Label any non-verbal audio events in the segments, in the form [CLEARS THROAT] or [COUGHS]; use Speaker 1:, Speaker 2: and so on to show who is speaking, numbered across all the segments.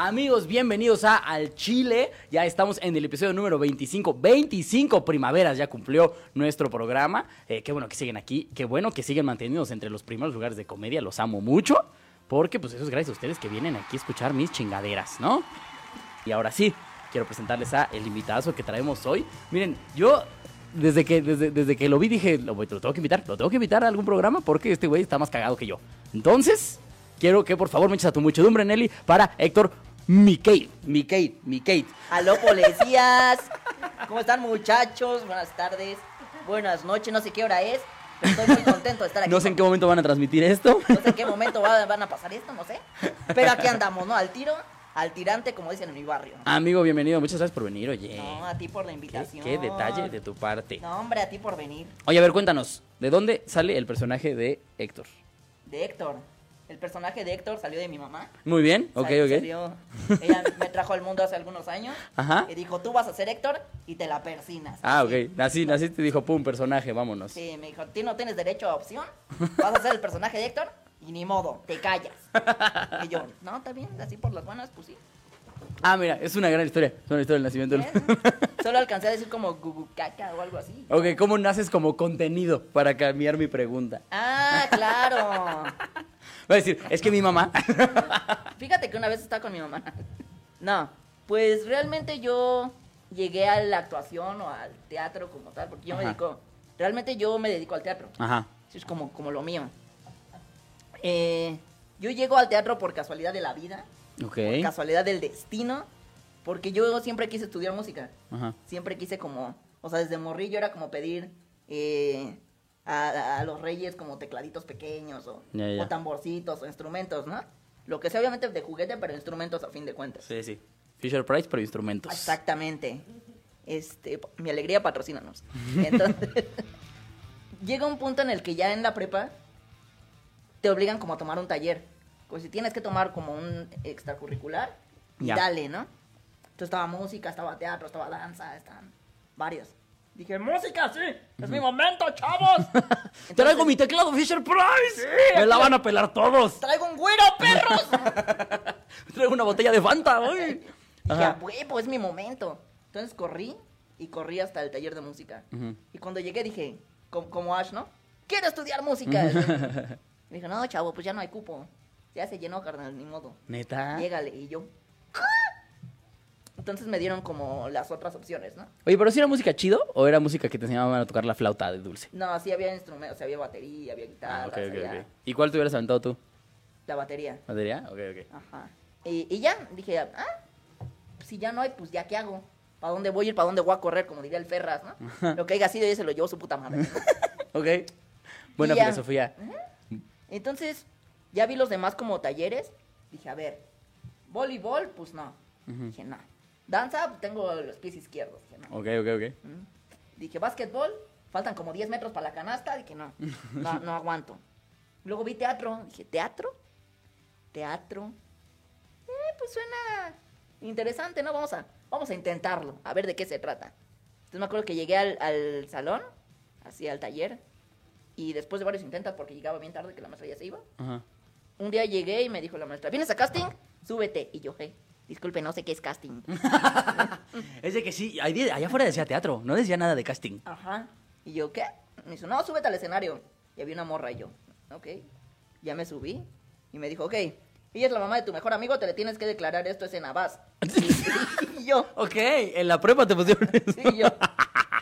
Speaker 1: Amigos, bienvenidos a Al Chile. Ya estamos en el episodio número 25. 25 primaveras ya cumplió nuestro programa. Eh, qué bueno que siguen aquí. Qué bueno que siguen mantenidos entre los primeros lugares de comedia. Los amo mucho. Porque pues eso es gracias a ustedes que vienen aquí a escuchar mis chingaderas, ¿no? Y ahora sí, quiero presentarles a el invitado que traemos hoy. Miren, yo desde que, desde, desde que lo vi dije, lo, lo tengo que invitar, lo tengo que invitar a algún programa porque este güey está más cagado que yo. Entonces, quiero que por favor me eches a tu muchedumbre, Nelly, para Héctor Miquel. Miquel, Miquel.
Speaker 2: Aló, policías. ¿Cómo están, muchachos? Buenas tardes. Buenas noches. No sé qué hora es. pero Estoy muy contento de estar aquí.
Speaker 1: No sé en qué momento van a transmitir esto.
Speaker 2: No sé en qué momento va- van a pasar esto, no sé. Pero aquí andamos, ¿no? Al tiro, al tirante, como dicen en mi barrio.
Speaker 1: Amigo, bienvenido. Muchas gracias por venir, oye.
Speaker 2: No, a ti por la
Speaker 1: ¿Qué,
Speaker 2: invitación.
Speaker 1: qué detalle de tu parte.
Speaker 2: No, hombre, a ti por venir.
Speaker 1: Oye, a ver, cuéntanos, ¿de dónde sale el personaje de Héctor?
Speaker 2: De Héctor. El personaje de Héctor salió de mi mamá.
Speaker 1: Muy bien, ok,
Speaker 2: Sal-
Speaker 1: ok.
Speaker 2: salió- ella me trajo al mundo hace algunos años.
Speaker 1: Ajá.
Speaker 2: Y dijo, tú vas a ser Héctor y te la persinas.
Speaker 1: Ah, ok. Así, así te dijo, pum, personaje, vámonos.
Speaker 2: Sí, me dijo, tú no tienes derecho a opción, vas a ser el personaje de Héctor y ni modo, te callas. Y yo, no, está bien, así por las buenas, pues sí.
Speaker 1: Ah, mira, es una gran historia. Es una historia del nacimiento.
Speaker 2: Solo alcancé a decir como gugucaca o algo así.
Speaker 1: ok, ¿cómo naces como contenido para cambiar mi pregunta?
Speaker 2: Ah, claro.
Speaker 1: Voy a decir, es que mi mamá. [LAUGHS]
Speaker 2: Fíjate que una vez estaba con mi mamá. No, pues realmente yo llegué a la actuación o al teatro como tal, porque yo me dedico, realmente yo me dedico al teatro.
Speaker 1: Ajá.
Speaker 2: Eso es como, como lo mío. Eh, yo llego al teatro por casualidad de la vida.
Speaker 1: Ok.
Speaker 2: por casualidad del destino, porque yo siempre quise estudiar música.
Speaker 1: Ajá.
Speaker 2: Siempre quise como, o sea, desde morrillo era como pedir eh, a, a los reyes como tecladitos pequeños o,
Speaker 1: ya.
Speaker 2: o tamborcitos o instrumentos, ¿no? Lo que sea obviamente de juguete, pero instrumentos a fin de cuentas.
Speaker 1: Sí, sí. Fisher Price, pero instrumentos.
Speaker 2: Exactamente. Este, mi alegría patrocínanos. Entonces, [LAUGHS] llega un punto en el que ya en la prepa te obligan como a tomar un taller. Como si tienes que tomar como un extracurricular y dale, ¿no? Entonces estaba música, estaba teatro, estaba danza, estaban varios. Dije, música, sí, es mi momento, chavos. [LAUGHS] Entonces,
Speaker 1: Traigo mi teclado Fisher Price. Me la van a pelar todos.
Speaker 2: Traigo un güero, perros. [LAUGHS]
Speaker 1: Traigo una botella de Fanta, güey. [LAUGHS]
Speaker 2: Dije, a
Speaker 1: Ajá.
Speaker 2: huevo, es mi momento. Entonces corrí y corrí hasta el taller de música.
Speaker 1: Ujú.
Speaker 2: Y cuando llegué dije, como, como Ash, ¿no? Quiero estudiar música. Me dijo, no, chavo, pues ya no hay cupo. Ya se llenó, carnal, ni modo.
Speaker 1: Neta.
Speaker 2: Llégale. Y yo. Entonces me dieron como las otras opciones, ¿no?
Speaker 1: Oye, pero si era música chido o era música que te enseñaban a tocar la flauta de dulce?
Speaker 2: No, sí había instrumentos, había batería, había guitarra,
Speaker 1: Ah, ok, ok,
Speaker 2: había
Speaker 1: ok. ¿Y cuál te hubieras aventado tú?
Speaker 2: la batería.
Speaker 1: ¿Batería? Ok, ok.
Speaker 2: Ajá. Y, y ya, dije, ah, si ya no hay, pues ya qué hago. ¿Para dónde voy a ir? ¿Para dónde voy a correr? Como diría el Ferraz, ¿no? Lo que haya sido, ya se lo llevó su puta madre. [LAUGHS]
Speaker 1: Ok. Buena
Speaker 2: ya.
Speaker 1: filosofía.
Speaker 2: Entonces, ya vi los demás como talleres. Dije, a ver, voleibol, pues no. Dije, no. Danza, pues tengo los pies izquierdos. Dije, no.
Speaker 1: Ok, ok, ok.
Speaker 2: Mm. Dije, básquetbol, faltan como 10 metros para la canasta. Dije, no, no, no aguanto. Luego vi teatro. Dije, ¿teatro? ¿Teatro? Eh, pues suena interesante, ¿no? Vamos a, vamos a intentarlo, a ver de qué se trata. Entonces me acuerdo que llegué al, al salón, así al taller, y después de varios intentos, porque llegaba bien tarde, que la maestra ya se iba,
Speaker 1: Ajá.
Speaker 2: un día llegué y me dijo la maestra, ¿vienes a casting? Súbete. Y yo, hey, disculpe, no sé qué es casting. [LAUGHS]
Speaker 1: Es de que sí, ahí- allá afuera decía teatro, no decía nada de casting.
Speaker 2: Ajá. Y yo, ¿qué? Me dijo, no, súbete al escenario. Y había una morra y yo, ok. Ya me subí y me dijo, ok, ella es la mamá de tu mejor amigo, te le tienes que declarar esto es en Abas. [LAUGHS] y, yo,
Speaker 1: Ok, en la prepa te pusieron [LAUGHS] eso.
Speaker 2: y yo,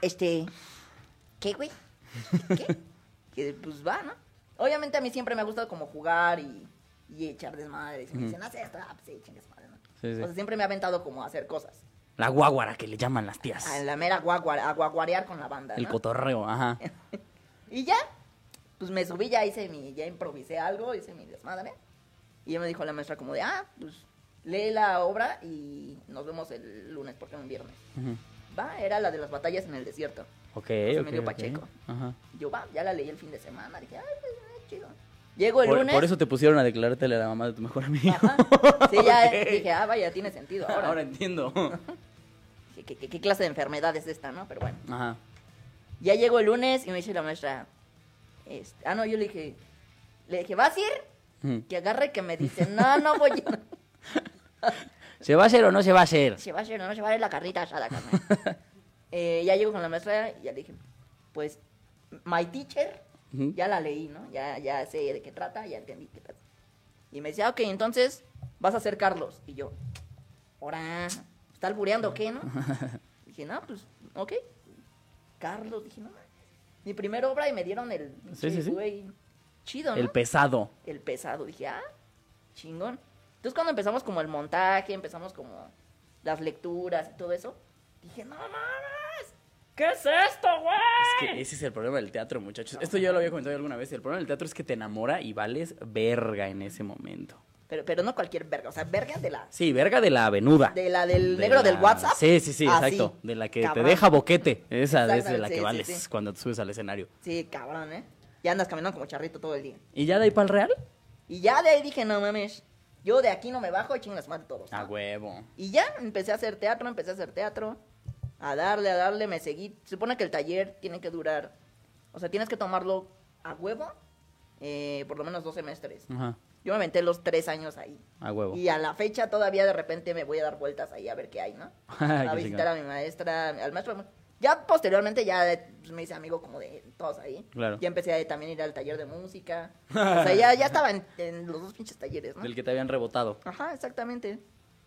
Speaker 2: este, ¿qué, güey? ¿Qué? Que pues va, ¿no? Obviamente a mí siempre me ha gustado como jugar y, y echar desmadre. Si me dicen, haz esto, ah, pues sí, chingues madre, ¿no?
Speaker 1: Sí, sí.
Speaker 2: O sea, siempre me ha aventado como a hacer cosas.
Speaker 1: La guaguara que le llaman las tías.
Speaker 2: A la mera guaguara, a guaguarear con la banda,
Speaker 1: El
Speaker 2: ¿no?
Speaker 1: cotorreo, ajá. [LAUGHS]
Speaker 2: Y ya, pues me subí, ya hice mi, ya improvisé algo, hice mi desmadre. Y ya me dijo la maestra como de, ah, pues lee la obra y nos vemos el lunes porque es un viernes. Va, era la de las batallas en el desierto.
Speaker 1: Ok,
Speaker 2: Se
Speaker 1: ok.
Speaker 2: me dio
Speaker 1: ok.
Speaker 2: Pacheco.
Speaker 1: Ajá.
Speaker 2: Yo, va, ya la leí el fin de semana. Dije, ay, pues, eh, chido. Llego el
Speaker 1: Por,
Speaker 2: lunes.
Speaker 1: por eso te pusieron a declarártele a la mamá de tu mejor amigo.
Speaker 2: Ajá. Sí, ya [LAUGHS] dije, ah, vaya, tiene sentido. Ahora,
Speaker 1: Ahora entiendo. [LAUGHS]
Speaker 2: ¿qué, qué, qué clase de enfermedad es esta, no? Pero bueno.
Speaker 1: Ajá.
Speaker 2: Ya llegó el lunes y me dice la maestra, este, ah, no, yo le dije, le dije, ¿vas a ir?
Speaker 1: Ujú.
Speaker 2: Que agarre que me dice, no, no voy a [LAUGHS]
Speaker 1: ¿Se va a hacer o no se va a hacer?
Speaker 2: Se va a hacer, no se va a ir la carrita asada, carnal. Eh, ya llego con la maestra y ya le dije, pues, my teacher, ya la leí, ¿no? Ya, ya sé de qué trata, ya entendí qué trata. Y me decía, ok, entonces vas a ser Carlos. Y yo, ahora, ¿está albureando o qué, no? [LAUGHS] dije, no, pues, ok. Carlos, dije, no, mi primera obra y me dieron el,
Speaker 1: Sí, sí, sí.
Speaker 2: güey, chido, ¿no?
Speaker 1: El pesado.
Speaker 2: el pesado. Dije, ah, chingón. Entonces cuando empezamos como el montaje, empezamos como las lecturas y todo eso, dije, no mames, ¿qué es esto, güey?
Speaker 1: Es que ese es el problema del teatro, muchachos. Esto yo lo había comentado alguna vez. El problema del teatro es que te enamora y vales verga en ese momento.
Speaker 2: Pero, pero no cualquier verga, o sea, verga de la,
Speaker 1: Sí, verga de la avenuda.
Speaker 2: de la del
Speaker 1: De
Speaker 2: negro del WhatsApp.
Speaker 1: Sí, sí, sí,
Speaker 2: Así,
Speaker 1: exacto. De la que
Speaker 2: cabrón.
Speaker 1: te deja boquete. Esa es de la que
Speaker 2: sí,
Speaker 1: vales
Speaker 2: sí.
Speaker 1: cuando te subes al escenario.
Speaker 2: Sí, cabrón, ¿eh? Ya andas caminando como charrito todo el día.
Speaker 1: ¿Y ya de ahí para el real?
Speaker 2: Y ya de ahí dije, no mames, yo de aquí no me bajo y chingas más de todos. ¿no?
Speaker 1: A huevo.
Speaker 2: Y ya empecé a hacer teatro, empecé a hacer teatro. A darle, a darle, me seguí. Se supone que el taller tiene que durar. O sea, tienes que tomarlo a huevo. eh, por lo menos dos semestres.
Speaker 1: Ajá.
Speaker 2: Yo me aventé los tres años ahí.
Speaker 1: A huevo.
Speaker 2: Y a la fecha todavía de repente me voy a dar vueltas ahí a ver qué hay, ¿no? [LAUGHS] A visitar a mi maestra, al maestro. Ya posteriormente ya eh, pues, me hice amigo como de todos ahí.
Speaker 1: Claro.
Speaker 2: Ya empecé a también ir al taller de música. [LAUGHS] o sea, ya, ya estaba en, en los dos pinches talleres, ¿no?
Speaker 1: Del que te habían rebotado.
Speaker 2: Ajá, exactamente.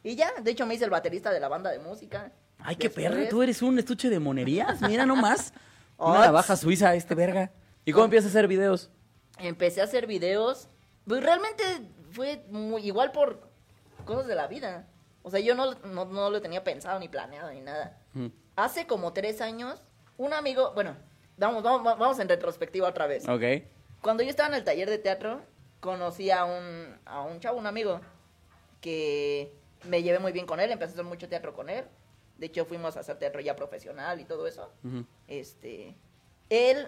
Speaker 2: Y ya, de hecho me hice el baterista de la banda de música.
Speaker 1: Ay, qué perra, tú eres un estuche de monerías. Mira nomás. [LAUGHS] Una navaja suiza, este verga. ¿Y cómo empiezas a hacer videos?
Speaker 2: Empecé a hacer videos. Pues realmente fue muy igual por cosas de la vida. O sea, yo no, no, no lo tenía pensado ni planeado ni nada. Hace como tres años, un amigo, bueno, vamos, vamos, vamos en retrospectiva otra vez.
Speaker 1: Ok.
Speaker 2: Cuando yo estaba en el taller de teatro, conocí a un, a un chavo, un amigo, que me llevé muy bien con él, empecé a hacer mucho teatro con él. De hecho, fuimos a hacer teatro ya profesional y todo eso. Este, él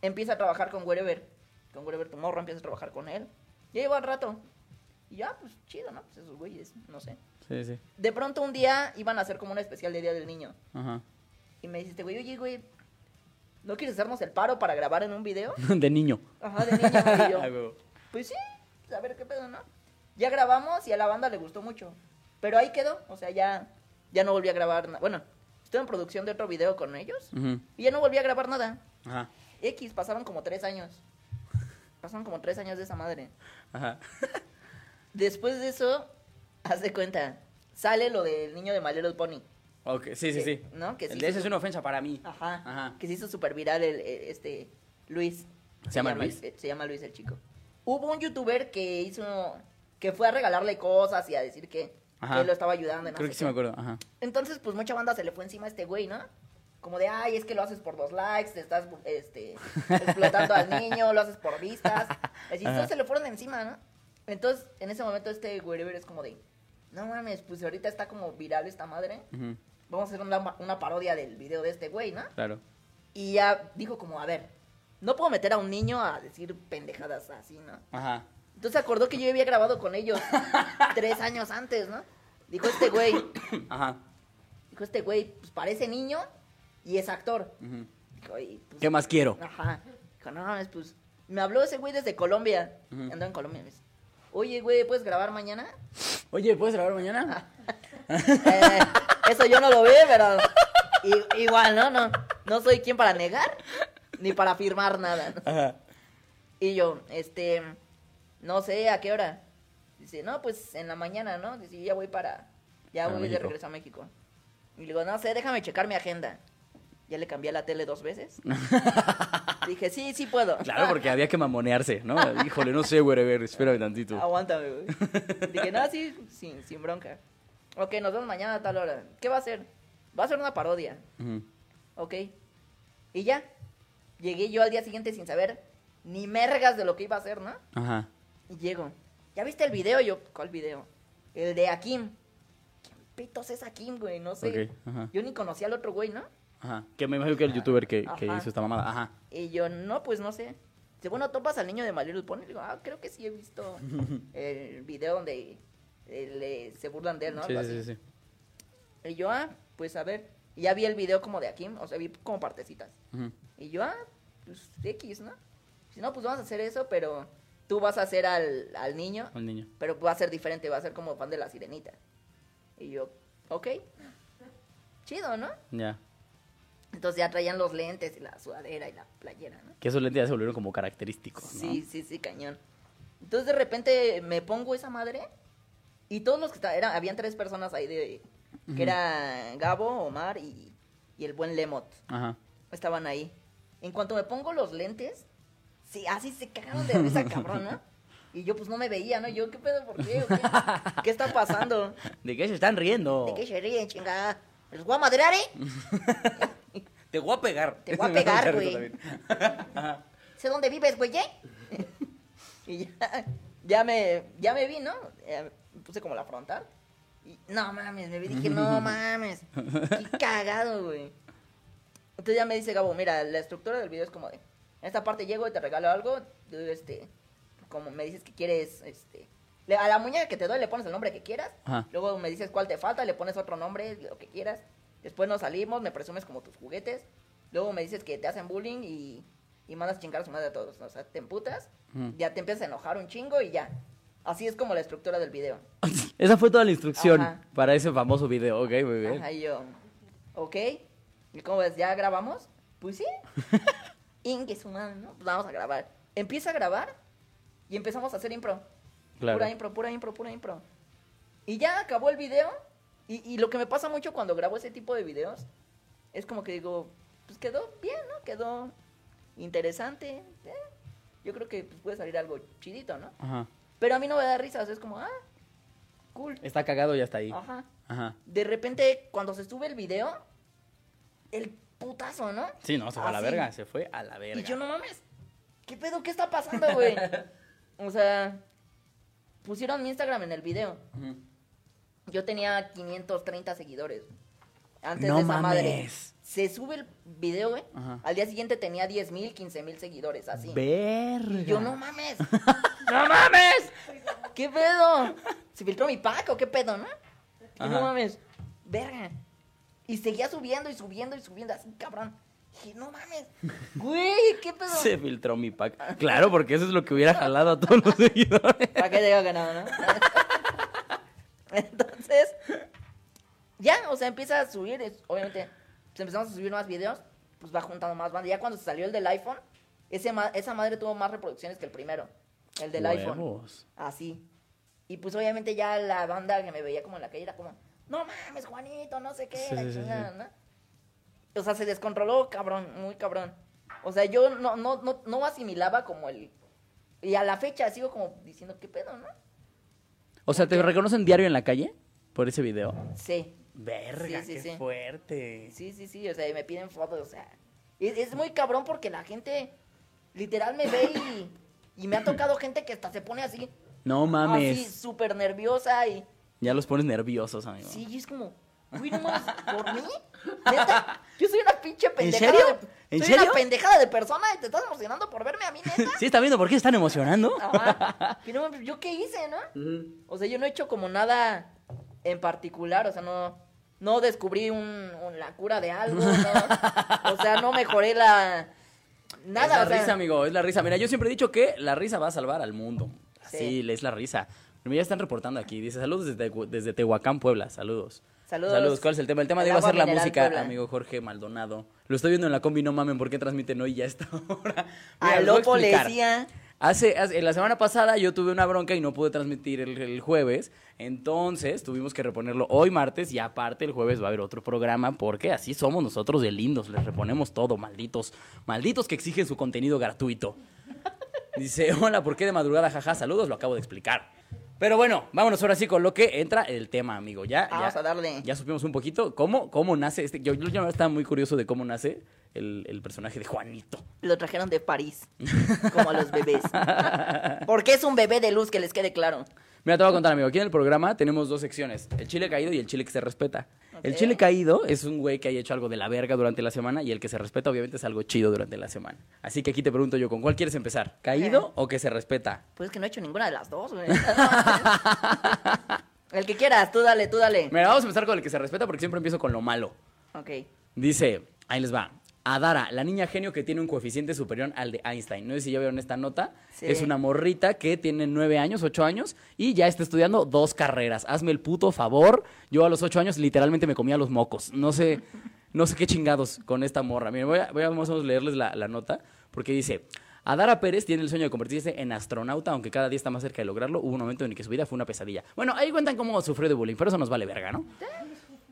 Speaker 2: empieza a trabajar con Wherever, con Wherever Tomorrow, empieza a trabajar con él. Ya lleva rato. Y ya, pues chido, ¿no? Pues esos güeyes, no sé.
Speaker 1: Sí, sí.
Speaker 2: De pronto un día iban a hacer como un especial de Día del Niño.
Speaker 1: Ajá.
Speaker 2: Y me dice este güey, oye, güey, ¿no quieres hacernos el paro para grabar en un video? [LAUGHS]
Speaker 1: De niño.
Speaker 2: Ajá, de niño. Y yo, [LAUGHS] pues sí, a ver qué pedo, ¿no? Ya grabamos y a la banda le gustó mucho. Pero ahí quedó, o sea, ya, ya no volví a grabar nada. Bueno, estoy en producción de otro video con ellos y ya no volví a grabar nada.
Speaker 1: Ajá.
Speaker 2: X, pasaron como tres años. Pasaron como tres años de esa madre.
Speaker 1: Ajá. [LAUGHS]
Speaker 2: Después de eso, haz de cuenta, sale lo del niño de My Little Pony.
Speaker 1: Ok, sí, sí,
Speaker 2: Que-
Speaker 1: sí.
Speaker 2: ¿no? Que sí
Speaker 1: el de ese es una ofensa para mí.
Speaker 2: Ajá.
Speaker 1: Ajá.
Speaker 2: Que se hizo súper viral el, este Luis.
Speaker 1: ¿Se llama Luis?
Speaker 2: Se llama Luis el chico. Hubo un youtuber que hizo, que fue a regalarle cosas y a decir que,
Speaker 1: Ajá.
Speaker 2: que lo estaba ayudando. no
Speaker 1: Creo que sí me acuerdo. Ajá.
Speaker 2: Entonces, pues mucha banda se le fue encima a este güey, ¿no? Como de, ay, es que lo haces por dos likes, te estás este, explotando al niño, lo haces por vistas. [LAUGHS] Así, entonces se le fueron encima, ¿no? Entonces, en ese momento este wherever es como de, no mames, pues ahorita está como viral esta madre.
Speaker 1: Ujú.
Speaker 2: Vamos a hacer una, una parodia del video de este güey, ¿no?
Speaker 1: Claro.
Speaker 2: Y ya dijo como, a ver, no puedo meter a un niño a decir pendejadas así, ¿no?
Speaker 1: Ajá.
Speaker 2: Entonces acordó que yo había grabado con ellos [LAUGHS] tres años antes, ¿no? Dijo este güey,
Speaker 1: Ajá.
Speaker 2: dijo este güey, pues parece niño y es actor.
Speaker 1: Ujú.
Speaker 2: Dijo, y, pues,
Speaker 1: ¿Qué más quiero?
Speaker 2: Ajá. Dijo, no mames, pues. Me habló ese güey desde Colombia.
Speaker 1: Ujú.
Speaker 2: Andó en Colombia. Me dice, Oye, güey, ¿puedes grabar mañana?
Speaker 1: Oye, ¿puedes grabar mañana? [LAUGHS]
Speaker 2: Eh, eso yo no lo vi, pero. igual, ¿no? ¿no? No soy quien para negar ni para afirmar nada. ¿no?
Speaker 1: Ajá.
Speaker 2: Y yo, este. No sé a qué hora. Dice, no, pues en la mañana, ¿no? Dice, ya voy para. Ya voy de regreso a México. Y le digo, no sé, déjame checar mi agenda. Ya le cambié a la tele dos veces. [LAUGHS] Dije, sí, sí puedo.
Speaker 1: Claro, porque había que mamonearse, ¿no? [LAUGHS] Híjole, no sé, wherever, espérame tantito.
Speaker 2: Aguántame, güey. [LAUGHS] Dije, no, sí, sin, sin bronca. Ok, nos vemos mañana a tal hora. ¿Qué va a hacer? Va a ser una parodia. Ok. Y ya. Llegué yo al día siguiente sin saber ni mergas de lo que iba a hacer, ¿no?
Speaker 1: Ajá.
Speaker 2: Y llego. ¿Ya viste el video? Y Yo, ¿cuál video? El de Akim. ¿Quién pitos es Akim, güey? No sé.
Speaker 1: Ajá.
Speaker 2: Yo ni conocía al otro güey, ¿no?
Speaker 1: Ajá. Que me imagino que el youtuber que, hizo esta mamada. Ajá.
Speaker 2: Y yo, no, pues no sé. Dice, bueno, topas al niño de My Little Pony. Digo, ah, creo que sí he visto [LAUGHS] el video donde eh, le- se burlan de él, ¿no?
Speaker 1: Sí,
Speaker 2: Algo
Speaker 1: sí,
Speaker 2: así.
Speaker 1: sí, sí.
Speaker 2: Y yo, ah, pues a ver. Y ya vi el video como de aquí, o sea, vi como partecitas.
Speaker 1: Ujú.
Speaker 2: Y yo, ah, pues X, ¿no? Si no, pues vamos a hacer eso, pero tú vas a hacer al, al niño,
Speaker 1: El niño.
Speaker 2: pero va a ser diferente, va a ser como fan de la sirenita. Y yo, ok, chido, ¿no?
Speaker 1: Ya.
Speaker 2: Entonces ya traían los lentes y la sudadera y la playera, ¿no?
Speaker 1: Que esos lentes ya se volvieron como característicos, ¿no?
Speaker 2: Sí, sí, sí, cañón. Entonces de repente me pongo esa madre y todos los que estaban, eran, habían tres personas ahí de, que era Gabo, Omar y, y el buen Lemot.
Speaker 1: Ajá.
Speaker 2: Estaban ahí. En cuanto me pongo los lentes, sí, así se cagaron de risa, cabrón, ¿no? Y yo pues no me veía, ¿no? Yo, ¿qué pedo? ¿Por qué? ¿O qué? ¿Qué está pasando?
Speaker 1: ¿De qué se están riendo?
Speaker 2: ¿De qué se ríen, chingada? ¿Les voy a madrear, eh? [LAUGHS]
Speaker 1: Te voy a pegar.
Speaker 2: Te voy a pegar, [LAUGHS] güey. sé dónde vives, güey, ¿eh? [LAUGHS] y ya, ya me, ya me vi, ¿no? Eh, me puse como la frontal. Y no mames, me vi, dije, no mames. Qué cagado, güey. Entonces ya me dice Gabo, mira, la estructura del video es como de, en esta parte llego y te regalo algo, este, como me dices que quieres, este, a la muñeca que te doy le pones el nombre que quieras,
Speaker 1: Ajá.
Speaker 2: luego me dices cuál te falta, le pones otro nombre, lo que quieras, después nos salimos, me presumes como tus juguetes, luego me dices que te hacen bullying y, y mandas chingar a su madre a todos, o sea, te emputas, ya te empiezas a enojar un chingo y ya. Así es como la estructura del video. [LAUGHS]
Speaker 1: Esa fue toda la instrucción
Speaker 2: Ajá.
Speaker 1: para ese famoso video. Ok, muy bien.
Speaker 2: Ajá, y yo, ok. ¿Y cómo ves? ¿Ya grabamos? Pues sí. [LAUGHS] Ingue su madre, ¿no? Pues vamos a grabar. Empieza a grabar y empezamos a hacer impro.
Speaker 1: Claro.
Speaker 2: Pura impro, pura impro, pura impro. Y ya acabó el video. Y, y lo que me pasa mucho cuando grabo ese tipo de videos es como que digo, pues quedó bien, ¿no? Quedó interesante. eh. Yo creo que pues, puede salir algo chidito, ¿no?
Speaker 1: Ajá.
Speaker 2: Pero a mí no me da risas, es como, ah, cool.
Speaker 1: Está cagado y ya está ahí.
Speaker 2: Ajá.
Speaker 1: Ajá.
Speaker 2: De repente, cuando se sube el video, el putazo, ¿no?
Speaker 1: Sí, no, se fue a la verga. Se fue a la verga.
Speaker 2: Y yo no mames. ¿Qué pedo? ¿Qué está pasando, güey? o sea, pusieron mi Instagram en el video. Yo tenía 530 seguidores. Antes
Speaker 1: No
Speaker 2: de esa madre.
Speaker 1: mames.
Speaker 2: Se sube el video, güey.
Speaker 1: Ajá.
Speaker 2: Al día siguiente tenía 10 mil, 15 mil seguidores, así.
Speaker 1: Verga.
Speaker 2: Y yo, no mames. [LAUGHS] ¡No mames! ¿Qué pedo? ¿Se filtró mi pack o qué pedo, no? Y no mames. Verga. Y seguía subiendo y subiendo y subiendo así, cabrón. Dije, no mames. [LAUGHS] Güey, ¿qué pedo?
Speaker 1: Se filtró mi pack. Claro, porque eso es lo que hubiera jalado a todos los [LAUGHS] seguidores.
Speaker 2: ¿Para qué digo que no, no? [LAUGHS] Entonces, ya, o sea, empieza a subir, obviamente, pues empezamos a subir más videos, pues va juntando más banda. Ya cuando se salió el del iPhone, ese ma- esa madre tuvo más reproducciones que el primero, el del iPhone.
Speaker 1: Huevos.
Speaker 2: Así. Y pues obviamente ya la banda que me veía como en la calle era como, no mames, Juanito, no sé qué,
Speaker 1: Sí,
Speaker 2: la
Speaker 1: sí,
Speaker 2: chingada,
Speaker 1: sí.
Speaker 2: ¿no? O sea, se descontroló, cabrón, muy cabrón. O sea, yo no, no, no, no asimilaba como el... Y a la fecha sigo como diciendo, ¿qué pedo, no?
Speaker 1: O sea, ¿te reconocen diario en la calle por ese video?
Speaker 2: Sí,
Speaker 1: Verga, qué fuerte.
Speaker 2: sí, sí, sí, o sea, y me piden fotos, o sea... Es, es muy cabrón porque la gente literal me ve y, y me ha tocado gente que hasta se pone así,
Speaker 1: No
Speaker 2: así
Speaker 1: mames.
Speaker 2: súper nerviosa y...
Speaker 1: Ya los pones nerviosos, amigo.
Speaker 2: Sí, y es como, güey, no mames, ¿por mí? ¿Neta? Yo soy una pinche pendejada
Speaker 1: serio?
Speaker 2: de...
Speaker 1: ¿En
Speaker 2: soy
Speaker 1: serio?
Speaker 2: una pendejada de persona y te estás emocionando por verme a mí, neta. [LAUGHS]
Speaker 1: ¿Sí está viendo por qué se están emocionando?
Speaker 2: Ajá. [LAUGHS] ¿yo qué hice, no? O sea, yo no he hecho como nada en particular, o sea, no... No descubrí un, un- la cura de algo, ¿no? O sea, no mejoré la... Nada,
Speaker 1: es la
Speaker 2: o sea,
Speaker 1: risa, amigo, es la risa. Mira, yo siempre he dicho que la risa va a salvar al mundo.
Speaker 2: Sí.
Speaker 1: Así es la risa. Mira, ya están reportando aquí. Dice, saludos desde, desde Tehuacán, Puebla. Saludos.
Speaker 2: Saludos.
Speaker 1: ¿Cuál es el tema? El tema de iba a ser la música,
Speaker 2: Puebla.
Speaker 1: amigo Jorge Maldonado. Lo estoy viendo en la combi, no mamen, ¿por qué transmiten hoy ya a esta [LAUGHS] hora? Mira,
Speaker 2: a
Speaker 1: les voy a
Speaker 2: Lopo le
Speaker 1: explicar.
Speaker 2: decía...
Speaker 1: Hace, hace- la semana pasada yo tuve una bronca y no pude transmitir el, el jueves, entonces tuvimos que reponerlo hoy martes y aparte el jueves va a haber otro programa porque así somos nosotros de lindos, les reponemos todo, malditos, malditos que exigen su contenido gratuito. Dice, hola, ¿por qué de madrugada? Jaja, saludos, lo acabo de explicar. Pero bueno, vámonos ahora sí con lo que entra el tema, amigo. Ya,
Speaker 2: Vamos
Speaker 1: ya,
Speaker 2: a darle.
Speaker 1: ya supimos un poquito cómo, cómo nace este. Yo, yo ya estaba muy curioso de cómo nace el, el personaje de Juanito.
Speaker 2: Lo trajeron de París, como a los bebés. [LAUGHS] Porque es un bebé de luz, que les quede claro.
Speaker 1: Mira, te voy a contar, amigo. Aquí en el programa tenemos dos secciones: el chile caído y el chile que se respeta. El chile caído es un güey que haya hecho algo de la verga durante la semana y el que se respeta, obviamente, es algo chido durante la semana. Así que aquí te pregunto yo: ¿con cuál quieres empezar? ¿Caído o que se respeta?
Speaker 2: Pues es que no he hecho ninguna de las dos, güey. [LAUGHS] El que quieras, tú dale, tú dale.
Speaker 1: Mira, vamos a empezar con el que se respeta porque siempre empiezo con lo malo.
Speaker 2: Ok.
Speaker 1: Dice, ahí les va. Adara, la niña genio que tiene un coeficiente superior al de Einstein. No sé si ya vieron esta nota.
Speaker 2: Sí.
Speaker 1: Es una morrita que tiene nueve años, ocho años, y ya está estudiando dos carreras. Hazme el puto favor. Yo a los ocho años literalmente me comía los mocos. No sé, no sé qué chingados con esta morra. Miren, voy a, voy a o menos leerles la, la nota, porque dice. Adara Pérez tiene el sueño de convertirse en astronauta, aunque cada día está más cerca de lograrlo. Hubo un momento en el que su vida fue una pesadilla. Bueno, ahí cuentan cómo sufrió de bullying, pero eso nos vale verga, ¿no?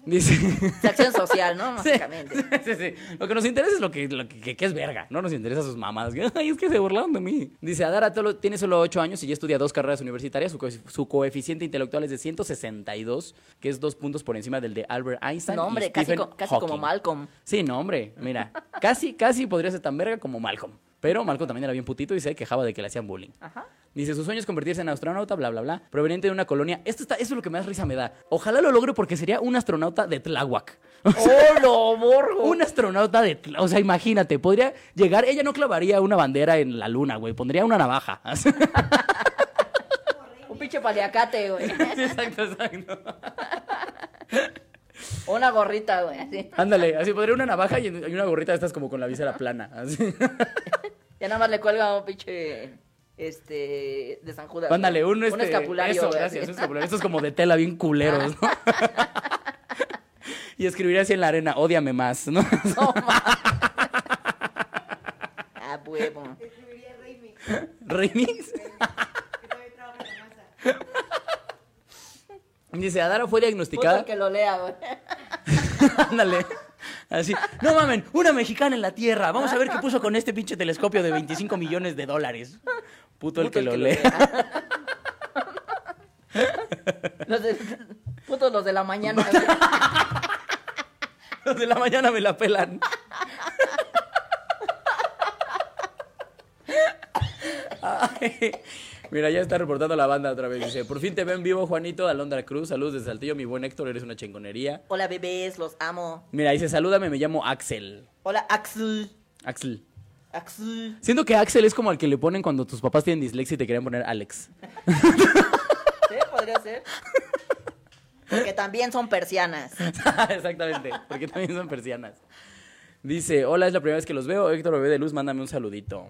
Speaker 1: Dice. [LAUGHS]
Speaker 2: Es acción social, ¿no? Básicamente.
Speaker 1: sí, sí. Lo que nos interesa es lo que, lo que, que es verga. No nos interesa sus mamás. [LAUGHS] Ay, es que se burlaron de mí. Dice, Adara Tolo tiene solo 8 años y ya estudia dos carreras universitarias. Su, co- su coeficiente intelectual es de 162, que es dos puntos por encima del de Albert Einstein.
Speaker 2: No,
Speaker 1: y
Speaker 2: hombre, casi,
Speaker 1: Stephen
Speaker 2: co- casi como. Malcolm.
Speaker 1: Sí, no, hombre. Mira, casi, casi podría ser tan verga como Malcolm. Pero Malcolm también era bien putito y se quejaba de que le hacían bullying.
Speaker 2: Ajá.
Speaker 1: Dice, su sueño es convertirse en astronauta, bla, bla, bla, proveniente de una colonia. Esto, está, esto es lo que más risa me da. Ojalá lo logre porque sería un astronauta de Tláhuac. [LAUGHS]
Speaker 2: ¡Oh, lo borgo!
Speaker 1: Un astronauta de... Tla- O sea, imagínate, podría llegar... Ella no clavaría una bandera en la luna, güey. Pondría una navaja. [LAUGHS]
Speaker 2: Un pinche paliacate, güey. [LAUGHS]
Speaker 1: exacto, exacto.
Speaker 2: O Una gorrita, güey. Así.
Speaker 1: Ándale, así podría una navaja y una gorrita de estas como con la visera plana. Así.
Speaker 2: Ya nada más le cuelga un pinche. Este. De San Judas.
Speaker 1: Ándale, un, este,
Speaker 2: escapulario.
Speaker 1: Eso, gracias, un escapulario. Estos como de tela bien culeros, ¿no? y escribiría así en la arena, ódiame más, ¿no?
Speaker 2: No, ma. Ah, huevo.
Speaker 3: Escribiría Raimi,
Speaker 1: Remix. [LAUGHS]
Speaker 3: que también trabaja en la NASA.
Speaker 1: Dice, Adara fue
Speaker 2: Puto
Speaker 1: diagnosticada...
Speaker 2: el que lo lea, güey. [LAUGHS]
Speaker 1: Ándale. Así, no mamen, una mexicana en la Tierra. Vamos a ver qué puso con este pinche telescopio de 25 millones de dólares. Puto el
Speaker 2: Puto
Speaker 1: que lo lea. [LAUGHS]
Speaker 2: Los de, putos los de la mañana. [LAUGHS]
Speaker 1: Los de la mañana me la pelan. Ay, Mira, ya está reportando la banda otra vez. Dice, por fin te ven vivo, Juanito, Alondra Cruz. Saludos desde Saltillo, mi buen Héctor, eres una chingonería.
Speaker 2: Hola, bebés, los amo.
Speaker 1: Mira, dice, salúdame, me llamo Axel.
Speaker 2: Hola, Axel.
Speaker 1: Axel.
Speaker 2: Axel.
Speaker 1: Siento que Axel es como al que le ponen cuando tus papás tienen dislexia y te querían poner Alex. [LAUGHS]
Speaker 2: Sí, podría ser. Porque también son persianas. [LAUGHS]
Speaker 1: Exactamente, porque también son persianas. Dice, hola, es la primera vez que los veo. Héctor Bebé de Luz, mándame un saludito.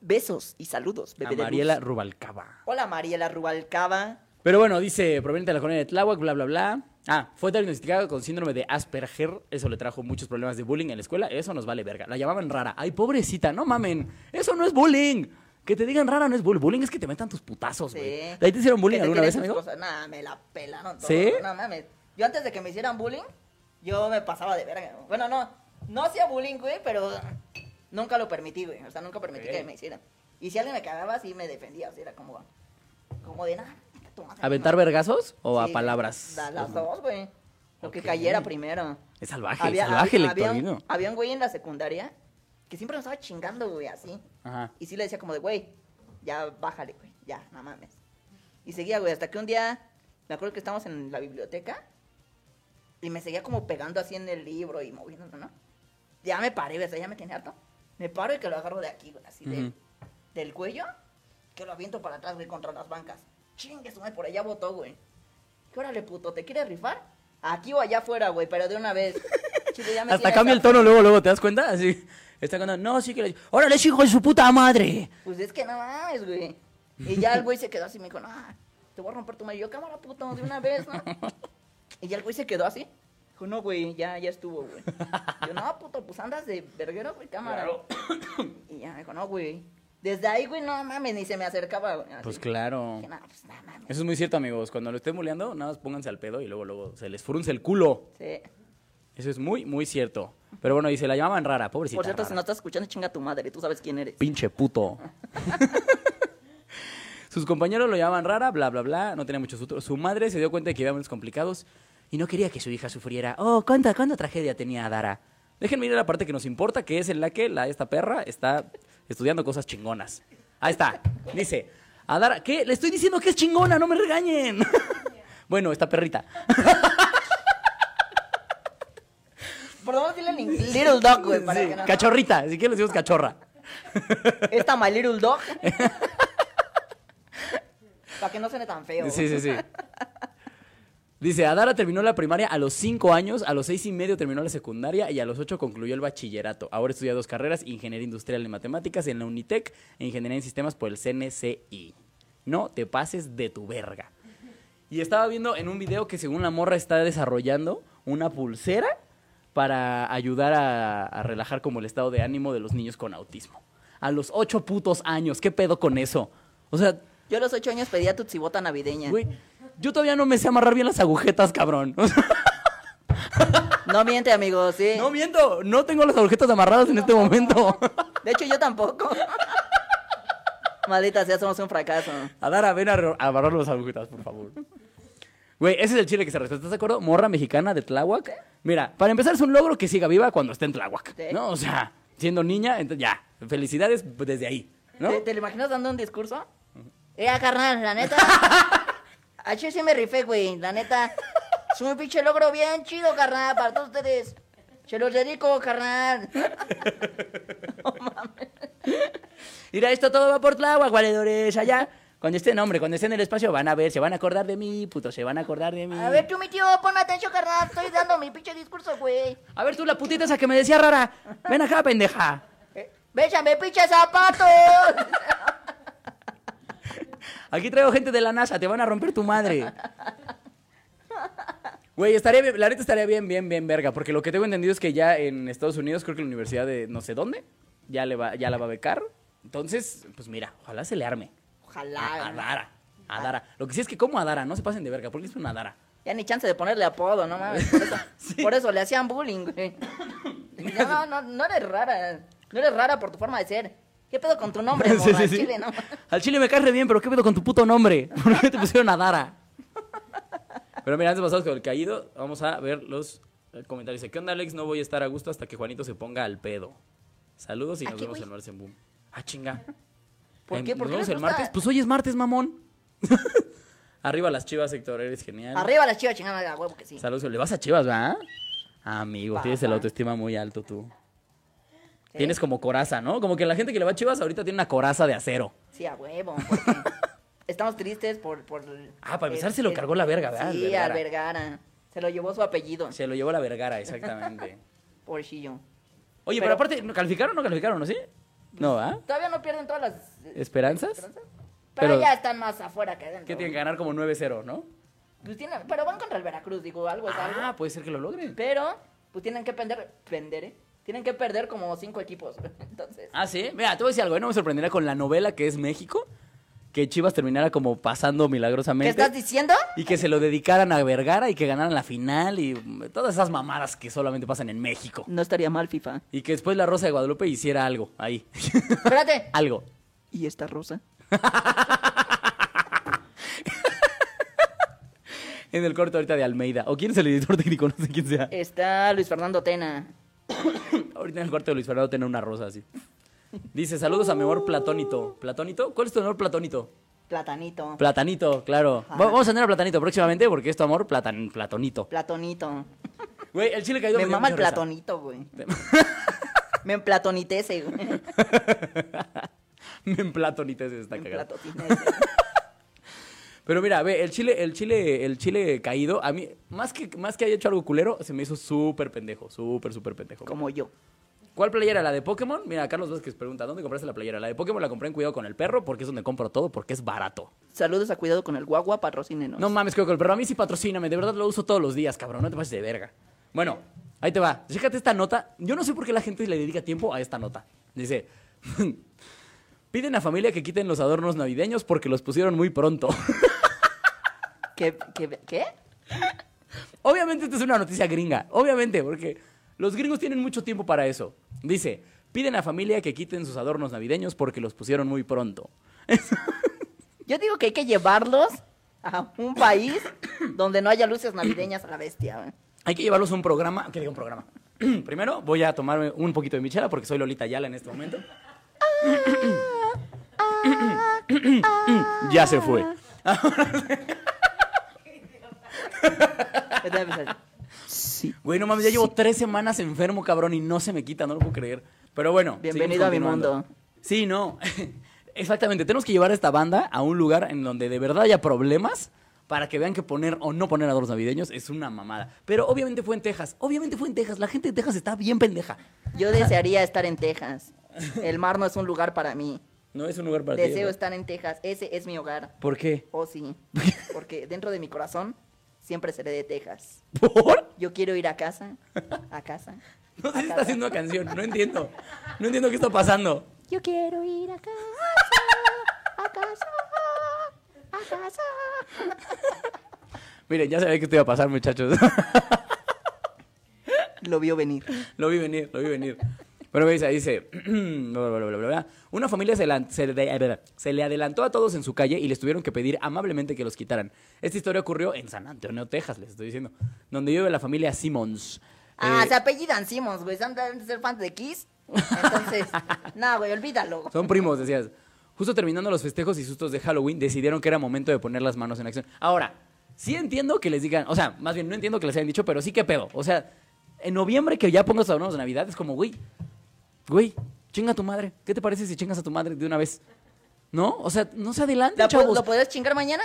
Speaker 2: Besos y saludos, bebé
Speaker 1: A
Speaker 2: de luz.
Speaker 1: Mariela Rubalcaba.
Speaker 2: Hola, Mariela Rubalcaba.
Speaker 1: Pero bueno, dice, proveniente de la colonia de Tláhuac, bla, bla, bla. Ah, fue diagnosticado con síndrome de Asperger. Eso le trajo muchos problemas de bullying en la escuela. Eso nos vale verga. La llamaban rara. Ay, pobrecita, no mamen. Eso no es bullying. Que te digan rara no es bullying. Bullying es que te metan tus putazos, güey.
Speaker 2: Sí.
Speaker 1: ¿De ahí te hicieron bullying
Speaker 2: Que te
Speaker 1: alguna vez, amigo?
Speaker 2: cosas. Nah, me la pelaron todo.
Speaker 1: ¿Sí?
Speaker 2: No mames. Yo antes de que me hicieran bullying, yo me pasaba de verga. Bueno, no, no hacía bullying, güey, pero nunca lo permití, güey. O sea, nunca permití que me hicieran. Y si alguien me cagaba, sí me defendía. O sea, era como, como de nada.
Speaker 1: ¿Aventar
Speaker 2: no".
Speaker 1: vergazos o a palabras?
Speaker 2: la- las dos, güey. Lo que cayera primero.
Speaker 1: Es salvaje,
Speaker 2: Había,
Speaker 1: salvaje el
Speaker 2: había, un, había un güey en la secundaria que siempre nos estaba chingando, güey, así.
Speaker 1: Ajá.
Speaker 2: Y sí le decía como de, güey, ya bájale, güey, ya, no mames. Y seguía, güey, hasta que un día, me acuerdo que estábamos en la biblioteca y me seguía como pegando así en el libro y moviéndolo, ¿no? Ya me paré, güey, o sea, ya me tenía harto. Me paro y que lo agarro de aquí, güey, así de-
Speaker 1: Ujú.
Speaker 2: del cuello, que lo aviento para atrás, güey, contra las bancas. Chingue, su madre, por allá botó, güey. ¿Qué órale, puto? ¿Te quieres rifar? Aquí o allá afuera, güey, pero de una vez. [LAUGHS] Chile, ya me
Speaker 1: Hasta cambia el tono luego, luego, ¿te das cuenta? Así. Está cuando, no, sí que le... ¡Órale, es hijo de su puta madre!
Speaker 2: Pues es que no mames, güey. Y ya el güey se quedó así, me dijo, no, te voy a romper tu madre. Y yo, cámara, puto, de una vez, ¿no? [LAUGHS] Y ya el güey se quedó así. Dijo, no, güey, ya, ya estuvo, güey. [LAUGHS] Yo, no, puto, pues andas de verguero, güey, cámara. Y ya me dijo, no, güey. Desde ahí, güey, no mames, ni se me acercaba, güey. así.
Speaker 1: Pues claro.
Speaker 2: Dije, no, pues no mames.
Speaker 1: Eso es muy cierto, amigos. Cuando lo estén muleando, nada más pónganse al pedo y luego, luego se les frunce el culo.
Speaker 2: Sí.
Speaker 1: Eso es muy, muy cierto. Pero bueno, dice, la llamaban rara, pobrecita.
Speaker 2: Por cierto, si no estás escuchando, chinga tu madre, tú sabes quién eres.
Speaker 1: Pinche puto. [LAUGHS] Sus compañeros lo llamaban rara, bla, bla, bla. No tenía mucho futuro. Su madre se dio cuenta de que había momentos complicados y no quería que su hija sufriera. Oh, ¿cuánta, cuánta tragedia tenía Dara? Déjenme ir a la parte que nos importa, que es en la que la, esta perra está estudiando cosas chingonas. Ahí está. Dice, Adara, ¿qué? Le estoy diciendo que es chingona, no me regañen. [LAUGHS] bueno, esta perrita. [LAUGHS]
Speaker 2: Por lo menos dile en inglés, Little Dog, güey, para
Speaker 1: Sí,
Speaker 2: que no.
Speaker 1: Cachorrita, si quieres le decimos cachorra. [LAUGHS]
Speaker 2: Esta My Little Dog. para que no suene tan feo.
Speaker 1: Sí, sí, sí. Dice, Adara terminó la primaria a los 5 años, a los seis y medio terminó la secundaria y a los 8 concluyó el bachillerato. Ahora estudia dos carreras, Ingeniería Industrial en Matemáticas en la Unitec e Ingeniería en Sistemas por el CNCI. No te pases de tu verga. Y estaba viendo en un video que según la morra está desarrollando una pulsera para ayudar a, a relajar como el estado de ánimo de los niños con autismo. A los 8 putos años, ¿qué pedo con eso? O sea,
Speaker 2: Yo a los ocho años pedía tu navideña.
Speaker 1: güey, yo todavía no me sé amarrar bien las agujetas, cabrón. [LAUGHS]
Speaker 2: No miente, amigo, sí.
Speaker 1: No miento, no tengo las agujetas amarradas en este momento. [LAUGHS]
Speaker 2: De hecho, yo tampoco. Maldita sea, somos un fracaso.
Speaker 1: Adara, ven a re- a amarrar las agujetas, por favor. Güey, ese es el chile que se respeta, ¿estás de acuerdo? Morra mexicana de Tláhuac. Mira, para empezar es un logro que siga viva cuando esté en Tláhuac,
Speaker 2: Sí.
Speaker 1: ¿no? O sea, siendo niña, entonces ya, felicidades desde ahí, ¿no?
Speaker 2: ¿Te, te lo imaginas dando un discurso? Eh, carnal, la neta. [LAUGHS] H sí me rifé, güey. La neta. [LAUGHS] Es un pinche logro bien chido, carnal, para todos ustedes. Se los dedico, carnal. [LAUGHS]
Speaker 1: Mira, esto todo va por Tláhuac, valedores, allá. Cuando estén, hombre, cuando estén en el espacio van a ver, se van a acordar de mí, puto, se van a acordar de mí.
Speaker 2: A ver, tú, mi tío, ponme atención, carnal. Estoy dando mi pinche discurso, güey.
Speaker 1: A ver tú, la putita esa que me decía rara. Ven acá, pendeja.
Speaker 2: Eh, Béchame, pinche zapatos. [LAUGHS]
Speaker 1: Aquí traigo gente de la NASA, te van a romper tu madre. Güey, estaría bien, la neta estaría bien, bien, bien verga, porque lo que tengo entendido es que ya en Estados Unidos, creo que la universidad de no sé dónde, ya, le va, ya la va a becar. Entonces, pues mira, ojalá se le arme. A,
Speaker 2: Ojalá.
Speaker 1: a Dara, a Dara. Lo que sí es que como a Dara, no se pasen de verga, porque es una Dara.
Speaker 2: Ya ni chance de ponerle apodo, no mames. [LAUGHS] Por eso, por eso le hacían bullying, güey. [LAUGHS] No, no, no eres rara. No eres rara por tu forma de ser. ¿Qué pedo con tu nombre, [LAUGHS]
Speaker 1: Sí,
Speaker 2: morra?
Speaker 1: sí,
Speaker 2: Al
Speaker 1: sí.
Speaker 2: Chile, no.
Speaker 1: Al chile me cae re bien, pero ¿qué pedo con tu puto nombre? [LAUGHS] ¿Por qué te pusieron a Dara? Pero mira, antes de pasar con el caído, vamos a ver los eh, comentarios. Dice, ¿qué onda, Alex? No voy a estar a gusto hasta que Juanito se ponga al pedo. Saludos y
Speaker 2: ¿A
Speaker 1: nos vemos el martes en Boom. Ah, chinga. [LAUGHS]
Speaker 2: ¿Por
Speaker 1: Em,
Speaker 2: qué? ¿Por
Speaker 1: ¿Nos
Speaker 2: qué
Speaker 1: vemos el
Speaker 2: gusta?
Speaker 1: martes? Pues hoy es martes, mamón. Arriba las chivas, Héctor, eres genial.
Speaker 2: Arriba las chivas chingada, huevo que sí.
Speaker 1: Saludos. ¿Le vas a chivas, va? Amigo,
Speaker 2: Va,
Speaker 1: tienes el
Speaker 2: va.
Speaker 1: autoestima muy alto tú.
Speaker 2: ¿Sí?
Speaker 1: Tienes como coraza, ¿no? Como que la gente que le va a chivas ahorita tiene una coraza de acero.
Speaker 2: Sí, a huevo. porque [LAUGHS] Estamos tristes por. por
Speaker 1: Ah, para empezar se lo cargó la verga, ¿verdad?
Speaker 2: Sí,
Speaker 1: Vergara.
Speaker 2: al Vergara. Se lo llevó su apellido.
Speaker 1: Se lo llevó la Vergara, exactamente. [LAUGHS]
Speaker 2: Pobrecillo.
Speaker 1: Oye, pero,
Speaker 2: Pero-
Speaker 1: aparte, ¿no ¿calificaron o no calificaron, no sí? No, ¿ah?
Speaker 2: Todavía no pierden todas las. eh,
Speaker 1: ¿Esperanzas?
Speaker 2: esperanzas, Pero,
Speaker 1: Pero-
Speaker 2: ya están más afuera que adentro.
Speaker 1: Que tienen que ganar como 9-0, ¿no?
Speaker 2: Pues tienen, pero van contra el Veracruz, digo, algo es algo.
Speaker 1: Ah, puede ser que lo logren.
Speaker 2: Pero, pues tienen que perder, perder, ¿eh? Tienen que perder como cinco equipos. [LAUGHS] Entonces,
Speaker 1: Ah, sí. Mira, te voy a decir algo, ¿eh? No me sorprendería con la novela que es México, que Chivas terminara como pasando
Speaker 2: ¿qué
Speaker 1: milagrosamente.
Speaker 2: estás diciendo?
Speaker 1: Y que se lo dedicaran a Vergara y que ganaran la final y mm, todas esas mamadas que solamente pasan en México.
Speaker 2: No estaría mal, FIFA.
Speaker 1: Y que después la Rosa de Guadalupe hiciera algo ahí.
Speaker 2: Espérate. [LAUGHS]
Speaker 1: algo.
Speaker 2: ¿Y esta rosa? [LAUGHS]
Speaker 1: En el corto ahorita de Almeida. ¿O quién es el editor técnico? No sé quién sea.
Speaker 2: Está Luis Fernando Tena. [COUGHS]
Speaker 1: Ahorita en el cuarto de Luis Fernando tiene una rosa así. Dice, saludos a mi amor platónito. ¿Platónito? ¿Cuál es tu amor platónito?
Speaker 2: Platanito.
Speaker 1: Platanito, claro.
Speaker 2: Ajá.
Speaker 1: Vamos a tener a Platanito próximamente porque es tu amor platan, platonito.
Speaker 2: Platonito.
Speaker 1: Güey, el chile caído
Speaker 2: Me
Speaker 1: dio
Speaker 2: mama el
Speaker 1: risa.
Speaker 2: platonito, güey. [LAUGHS] Me emplatonitece, güey. [LAUGHS]
Speaker 1: Me emplatonité, se está
Speaker 2: Me
Speaker 1: cagado. [LAUGHS] Pero mira, ve, el chile, el chile, el chile caído, a mí, más que, más que haya hecho algo culero, se me hizo súper pendejo, súper, súper pendejo.
Speaker 2: Como yo.
Speaker 1: ¿Cuál playera? ¿La de Pokémon? Mira, Carlos Vázquez pregunta, ¿dónde compraste la playera? La de Pokémon la compré en Cuidado con el Perro porque es donde compro todo, porque es barato.
Speaker 2: Saludos a cuidado con el guagua, patrocínenos.
Speaker 1: No mames, Cuidado con el Perro, a mí sí patrocíname, de verdad lo uso todos los días, cabrón, no te pases de verga. Bueno, ahí te va. Fíjate esta nota. Yo no sé por qué la gente le dedica tiempo a esta nota. Dice, [LAUGHS] piden a familia que quiten los adornos navideños porque los pusieron muy pronto. [LAUGHS]
Speaker 2: ¿Qué? ¿Qué? ¿Qué?
Speaker 1: Obviamente esta es una noticia gringa, obviamente, porque los gringos tienen mucho tiempo para eso. Dice, piden a familia que quiten sus adornos navideños porque los pusieron muy pronto. [LAUGHS]
Speaker 2: Yo digo que hay que llevarlos a un país donde no haya luces navideñas a la bestia. güey.
Speaker 1: Hay que llevarlos a un programa, ¿qué digo un programa? [CLEARS THROAT] Primero voy a tomarme un poquito de michela porque soy Lolita Yala en este momento. [CLEARS THROAT] ya se fue.
Speaker 2: Ya te voy a empezar. Sí.
Speaker 1: Güey, no mames, ya llevo tres semanas enfermo, cabrón, y no se me quita, no lo puedo creer. Pero bueno.
Speaker 2: Bienvenido a mi mundo.
Speaker 1: Sí, no. [LAUGHS] Exactamente, tenemos que llevar a esta banda a un lugar en donde de verdad haya problemas para que vean que poner o no poner adornos navideños es una mamada. Pero obviamente fue en Texas. Obviamente fue en Texas. La gente de Texas está bien pendeja.
Speaker 2: Yo desearía estar en Texas. El mar no es un lugar para mí.
Speaker 1: No es un lugar para ti.
Speaker 2: Deseo estar en Texas. Ese es mi hogar.
Speaker 1: ¿Por qué?
Speaker 2: Oh, sí. [LAUGHS] Porque dentro de mi corazón siempre seré de Texas.
Speaker 1: ¿Por?
Speaker 2: Yo quiero ir a casa. A casa. [LAUGHS]
Speaker 1: No sé si está haciendo una canción. No entiendo. No entiendo qué está pasando.
Speaker 2: Yo quiero ir a casa. A casa. A casa. [LAUGHS]
Speaker 1: Miren, ya sabía que esto iba a pasar, muchachos.
Speaker 2: Lo vio venir.
Speaker 1: lo vi venir, lo vi venir. Pero me dice, dice, [CLEARS THROAT] una familia se, le- se le adelantó a todos en su calle y les tuvieron que pedir amablemente que los quitaran. Esta historia ocurrió en San Antonio, Texas, les estoy diciendo, donde vive la familia Simmons.
Speaker 2: Ah,
Speaker 1: Eh,
Speaker 2: se apellidan Simons, güey. ¿Son de ser fans de Kiss? Entonces, [LAUGHS] no, güey, olvídalo.
Speaker 1: Son primos, decías. Justo terminando los festejos y sustos de Halloween, decidieron que era momento de poner las manos en acción. Ahora, sí entiendo que les digan, o sea, más bien no entiendo que les hayan dicho, pero sí que pedo. O sea, en noviembre que ya pongas adornos de Navidad, es como, güey, güey, chinga a tu madre. ¿Qué te parece si chingas a tu madre de una vez? ¿No? O sea, no se adelante,
Speaker 2: ¿La pu-
Speaker 1: chavos.
Speaker 2: ¿Lo puedes chingar mañana?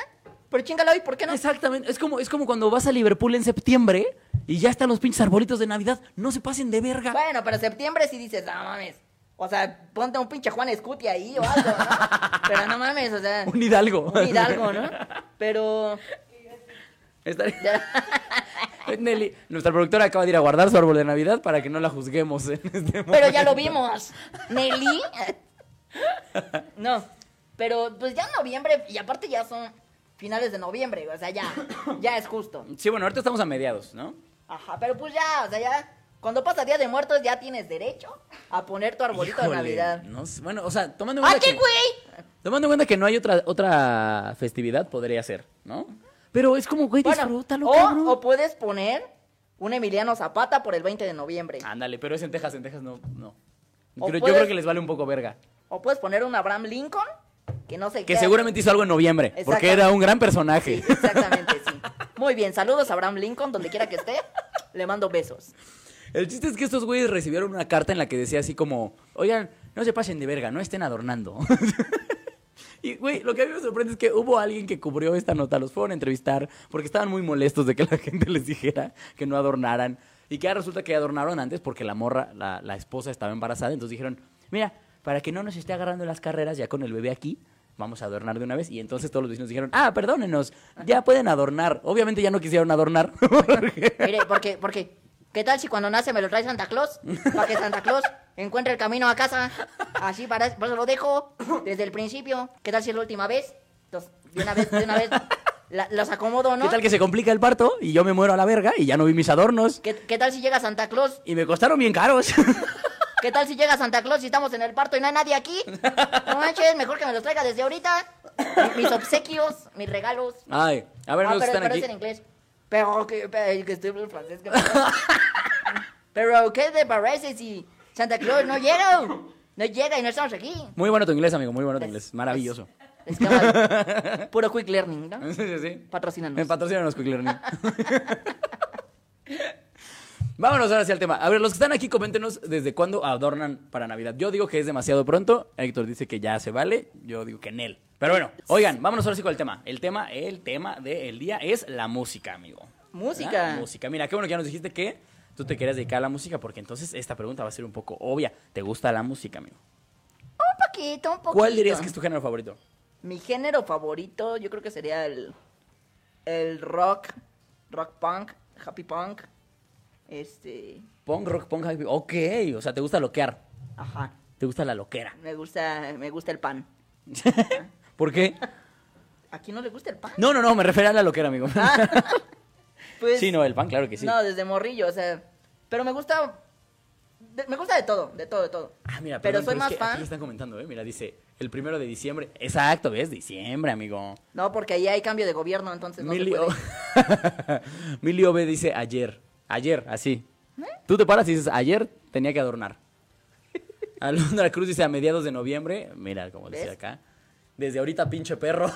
Speaker 2: Pero chingalo hoy, ¿por qué no?
Speaker 1: Exactamente. Es como, es como cuando vas a Liverpool en septiembre y ya están los pinches arbolitos de Navidad. No se pasen de verga.
Speaker 2: Bueno, pero septiembre sí dices, no mames. O sea, ponte un pinche Juan Scuti ahí o algo, ¿no? [LAUGHS] Pero no mames, o sea.
Speaker 1: Un hidalgo.
Speaker 2: Un hidalgo, ¿no? Pero.
Speaker 1: Estaría- [LAUGHS] Nelly, nuestra productora acaba de ir a guardar su árbol de Navidad para que no la juzguemos en este
Speaker 2: Pero ya lo
Speaker 1: momento.
Speaker 2: vimos. Nelly. [LAUGHS] No. Pero pues ya en noviembre, y aparte ya son finales de noviembre, o sea, ya. Ya es justo.
Speaker 1: Sí, bueno, ahorita estamos a mediados, ¿no?
Speaker 2: Ajá, pero pues ya, o sea, ya. Cuando pasa Día de Muertos ya tienes derecho a poner tu arbolito de Navidad.
Speaker 1: no sé, bueno, o sea, tomando en
Speaker 2: ¡Ah,
Speaker 1: cuenta
Speaker 2: qué
Speaker 1: que,
Speaker 2: güey!
Speaker 1: tomando en cuenta que no hay otra, otra festividad, podría ser, ¿no? Pero es como, güey,
Speaker 2: Bueno,
Speaker 1: disfrútalo,
Speaker 2: o,
Speaker 1: cabrón.
Speaker 2: o puedes poner un Emiliano Zapata por el 20 de noviembre.
Speaker 1: Ándale, pero es en Texas, en Texas no, no.
Speaker 2: O
Speaker 1: Creo- Yo creo que les vale un poco verga.
Speaker 2: O puedes poner un Abraham Lincoln, que no sé
Speaker 1: Que
Speaker 2: qué-
Speaker 1: seguramente hizo algo en noviembre, porque era un gran personaje.
Speaker 2: Sí, exactamente, sí. Muy bien, saludos a Abraham Lincoln, donde quiera que esté. Le mando besos.
Speaker 1: El chiste es que estos güeyes recibieron una carta en la que decía así como, oigan, no se pasen de verga, no estén adornando. [LAUGHS] y, güey, lo que a mí me sorprende es que hubo alguien que cubrió esta nota, los fueron a entrevistar porque estaban muy molestos de que la [LAUGHS] gente les dijera que no adornaran. Y que resulta que adornaron antes porque la morra, la, la esposa estaba embarazada. Entonces dijeron, mira, para que no nos esté agarrando las carreras ya con el bebé aquí, vamos a adornar de una vez. Y entonces todos los vecinos dijeron, ah, perdónenos, ya pueden adornar. Obviamente ya no quisieron adornar. [LAUGHS]
Speaker 2: Mire, porque, porque, ¿qué tal si cuando nace me lo trae Santa Claus? Para que Santa Claus encuentre el camino a casa. Así, para, por eso lo dejo desde el principio. ¿Qué tal si es la última vez? Entonces, de una vez, de una vez, la- los acomodo, ¿no?
Speaker 1: ¿Qué tal que se complica el parto y yo me muero a la verga y ya no vi mis adornos?
Speaker 2: ¿Qué, qué tal si llega Santa Claus?
Speaker 1: Y me costaron bien caros. [LAUGHS]
Speaker 2: ¿Qué tal si llega Santa Claus y estamos en el parto y no hay nadie aquí? No manches, mejor que me los traiga desde ahorita. Mi- Mis obsequios, mis regalos.
Speaker 1: Ay, a ver,
Speaker 2: Ah,
Speaker 1: amigos que
Speaker 2: pero,
Speaker 1: están
Speaker 2: pero
Speaker 1: aquí.
Speaker 2: es en inglés. Pero que, pero que estoy hablando francés. que- pero ¿qué te parece si Santa Claus no llega? No llega y no estamos aquí.
Speaker 1: Muy bueno tu inglés, amigo, muy bueno tu inglés. Maravilloso.
Speaker 2: Es vale. [LAUGHS] Puro quick learning, ¿no?
Speaker 1: Sí, sí, sí.
Speaker 2: Patrocínanos.
Speaker 1: Los Quick Learning. [LAUGHS] Vámonos ahora hacia el tema. A ver, los que están aquí, coméntenos desde cuándo adornan para Navidad. Yo digo que es demasiado pronto. Héctor dice que ya se vale. Yo digo que en él. Pero bueno, oigan, vámonos ahora sí con el tema. El tema, el tema del día es la música, amigo.
Speaker 2: Música.
Speaker 1: ¿Verdad? Música. Mira, qué bueno que ya nos dijiste que tú te querías dedicar a la música, porque entonces esta pregunta va a ser un poco obvia. ¿Te gusta la música, amigo?
Speaker 2: Un poquito, un poquito.
Speaker 1: ¿Cuál dirías que es tu género favorito?
Speaker 2: Mi género favorito, yo creo que sería el, el rock, rock punk, happy punk. Este,
Speaker 1: Punk, rock, punk, happy- Ok, o sea, te gusta loquear.
Speaker 2: ajá.
Speaker 1: Te gusta la loquera.
Speaker 2: Me gusta, me gusta el pan. [LAUGHS]
Speaker 1: ¿Por qué?
Speaker 2: ¿A quién no le gusta el pan?
Speaker 1: No, no, no, me refiero a la loquera, amigo. [LAUGHS]
Speaker 2: Pues,
Speaker 1: Sí, no, el pan, claro que sí.
Speaker 2: No, desde morrillo, o sea. Pero me gusta. de- me gusta de todo, de todo, de todo.
Speaker 1: Ah, mira,
Speaker 2: pero
Speaker 1: perdón,
Speaker 2: soy más
Speaker 1: que aquí
Speaker 2: fan.
Speaker 1: lo están comentando, ¿eh? Mira, dice, el primero de diciembre. Exacto, ¿ves? Diciembre, amigo.
Speaker 2: No, porque ahí hay cambio de gobierno, entonces no se
Speaker 1: Milio...
Speaker 2: puede. [LAUGHS]
Speaker 1: Milio B dice ayer. Ayer, así.
Speaker 2: ¿Eh?
Speaker 1: Tú te paras y dices, ayer tenía que adornar. [LAUGHS] Alondra Cruz dice a mediados de noviembre. Mira, como dice acá. Desde ahorita, pinche perro.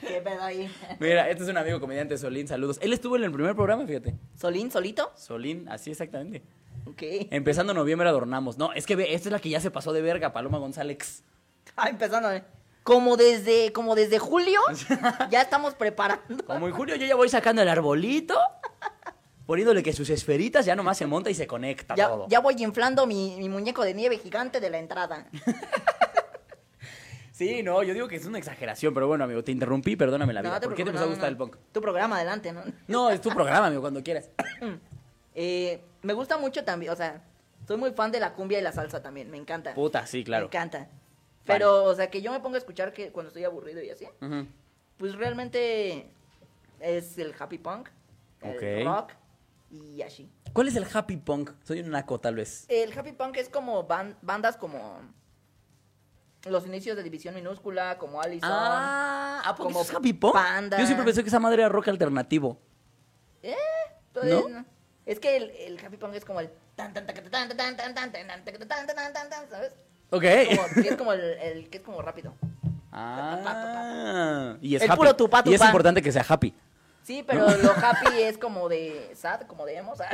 Speaker 2: ¿Qué pedo ahí? [LAUGHS]
Speaker 1: Mira, este es un amigo comediante, Solín, saludos. Él estuvo en el primer programa, fíjate.
Speaker 2: ¿Solín, solito?
Speaker 1: Solín, así exactamente.
Speaker 2: Ok.
Speaker 1: Empezando noviembre adornamos. No, es que ve, esta es la que ya se pasó de verga, Paloma González.
Speaker 2: Ah, empezando. eh. Como desde, como desde julio, [LAUGHS] ya estamos preparando.
Speaker 1: Como en julio yo ya voy sacando el arbolito, poniéndole que sus esferitas ya nomás se monta y se conecta
Speaker 2: Ya,
Speaker 1: todo.
Speaker 2: ya voy inflando mi, mi muñeco de nieve gigante de la entrada. [LAUGHS]
Speaker 1: Sí, no, yo digo que es una exageración, pero bueno, amigo, te interrumpí, perdóname la vida.
Speaker 2: No,
Speaker 1: ¿Por qué te empezó a
Speaker 2: no,
Speaker 1: gustar
Speaker 2: no.
Speaker 1: el punk?
Speaker 2: Tu programa, adelante, ¿no?
Speaker 1: No, es tu programa, amigo, cuando quieras. [LAUGHS]
Speaker 2: Eh, me gusta mucho también, o sea, soy muy fan de la cumbia y la salsa también, me encanta.
Speaker 1: Puta, sí,
Speaker 2: Me
Speaker 1: claro.
Speaker 2: encanta. Pero, o sea, que yo me ponga a escuchar que cuando estoy aburrido y así, pues realmente es el happy punk, el rock y así.
Speaker 1: ¿Cuál es el happy punk? Soy un naco, tal vez.
Speaker 2: El happy punk es como ban- bandas como los inicios de División Minúscula, como Allison.
Speaker 1: Ah, ¿a poco
Speaker 2: como
Speaker 1: es happy punk?
Speaker 2: Panda.
Speaker 1: Yo siempre pensé que esa madre era rock alternativo.
Speaker 2: Eh, pues,
Speaker 1: ¿No?
Speaker 2: no. Es que el, el happy punk es como el tan tan taca, tan tan tan tan tan tan tan tan tan tan tan tan, ¿sabes?
Speaker 1: Ok. [LAUGHS]
Speaker 2: Como, es como el, el que es como rápido.
Speaker 1: Ah, y es
Speaker 2: El
Speaker 1: happy.
Speaker 2: puro tupá,
Speaker 1: Y es
Speaker 2: tupá.
Speaker 1: importante que sea happy.
Speaker 2: Sí, pero lo happy [LAUGHS] es como de sad, como de emo. [LAUGHS]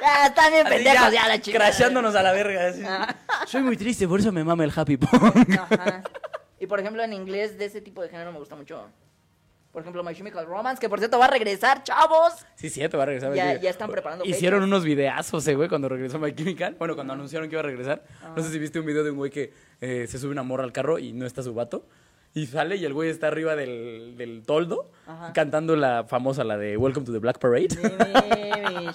Speaker 2: Ya, están bien pendejos ya, la chica.
Speaker 1: Crashándonos a la verga. así.
Speaker 2: Ah.
Speaker 1: Soy muy triste, por eso me mama el happy punk.
Speaker 2: Ajá. Y por ejemplo, en inglés de ese tipo de género me gusta mucho. Por ejemplo, My Chemical Romance, que por cierto va a regresar, chavos.
Speaker 1: Sí, sí, te va a regresar.
Speaker 2: Ya- ya están preparando
Speaker 1: Hicieron
Speaker 2: fechas.
Speaker 1: unos videazos, eh, güey, cuando regresó My Chemical. Bueno, cuando anunciaron que iba a regresar. No sé si viste un video de un güey que eh, se sube una morra al carro y no está su vato. Y sale y el güey está arriba del, del toldo
Speaker 2: Ajá.
Speaker 1: cantando la famosa, la de Welcome to the Black Parade. [LAUGHS]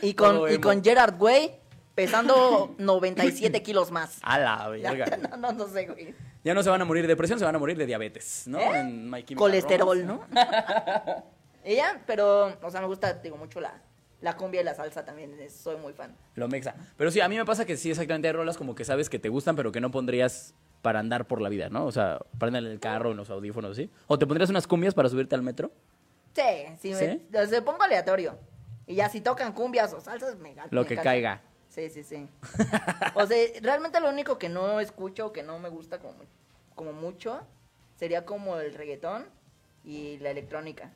Speaker 2: Y con, y con Gerard Way pesando 97 kilos más.
Speaker 1: A la verga.
Speaker 2: no, [LAUGHS] no, no sé, güey.
Speaker 1: Ya no se van a morir de depresión, se van a morir de diabetes, ¿no?
Speaker 2: ¿Eh?
Speaker 1: En My Chemical
Speaker 2: Colesterol. ¿no? [LAUGHS] Ella, pero, o sea, me gusta, digo, mucho la, la cumbia y la salsa también. Soy muy fan.
Speaker 1: Lo mexa. Pero sí, a mí me pasa que sí, exactamente hay rolas como que sabes que te gustan, pero que no pondrías para andar por la vida, ¿no? O sea, para andar en el carro, en los audífonos, ¿sí? O te pondrías unas cumbias para subirte al metro.
Speaker 2: Sí, sí, me,
Speaker 1: ¿Sí?
Speaker 2: o sea, pongo aleatorio. Y ya si tocan cumbias o salsas, me
Speaker 1: Lo
Speaker 2: me
Speaker 1: que caiga.
Speaker 2: Sí, sí, sí. o sea, realmente lo único que no escucho, que no me gusta como, como mucho, sería como el reggaetón y la electrónica.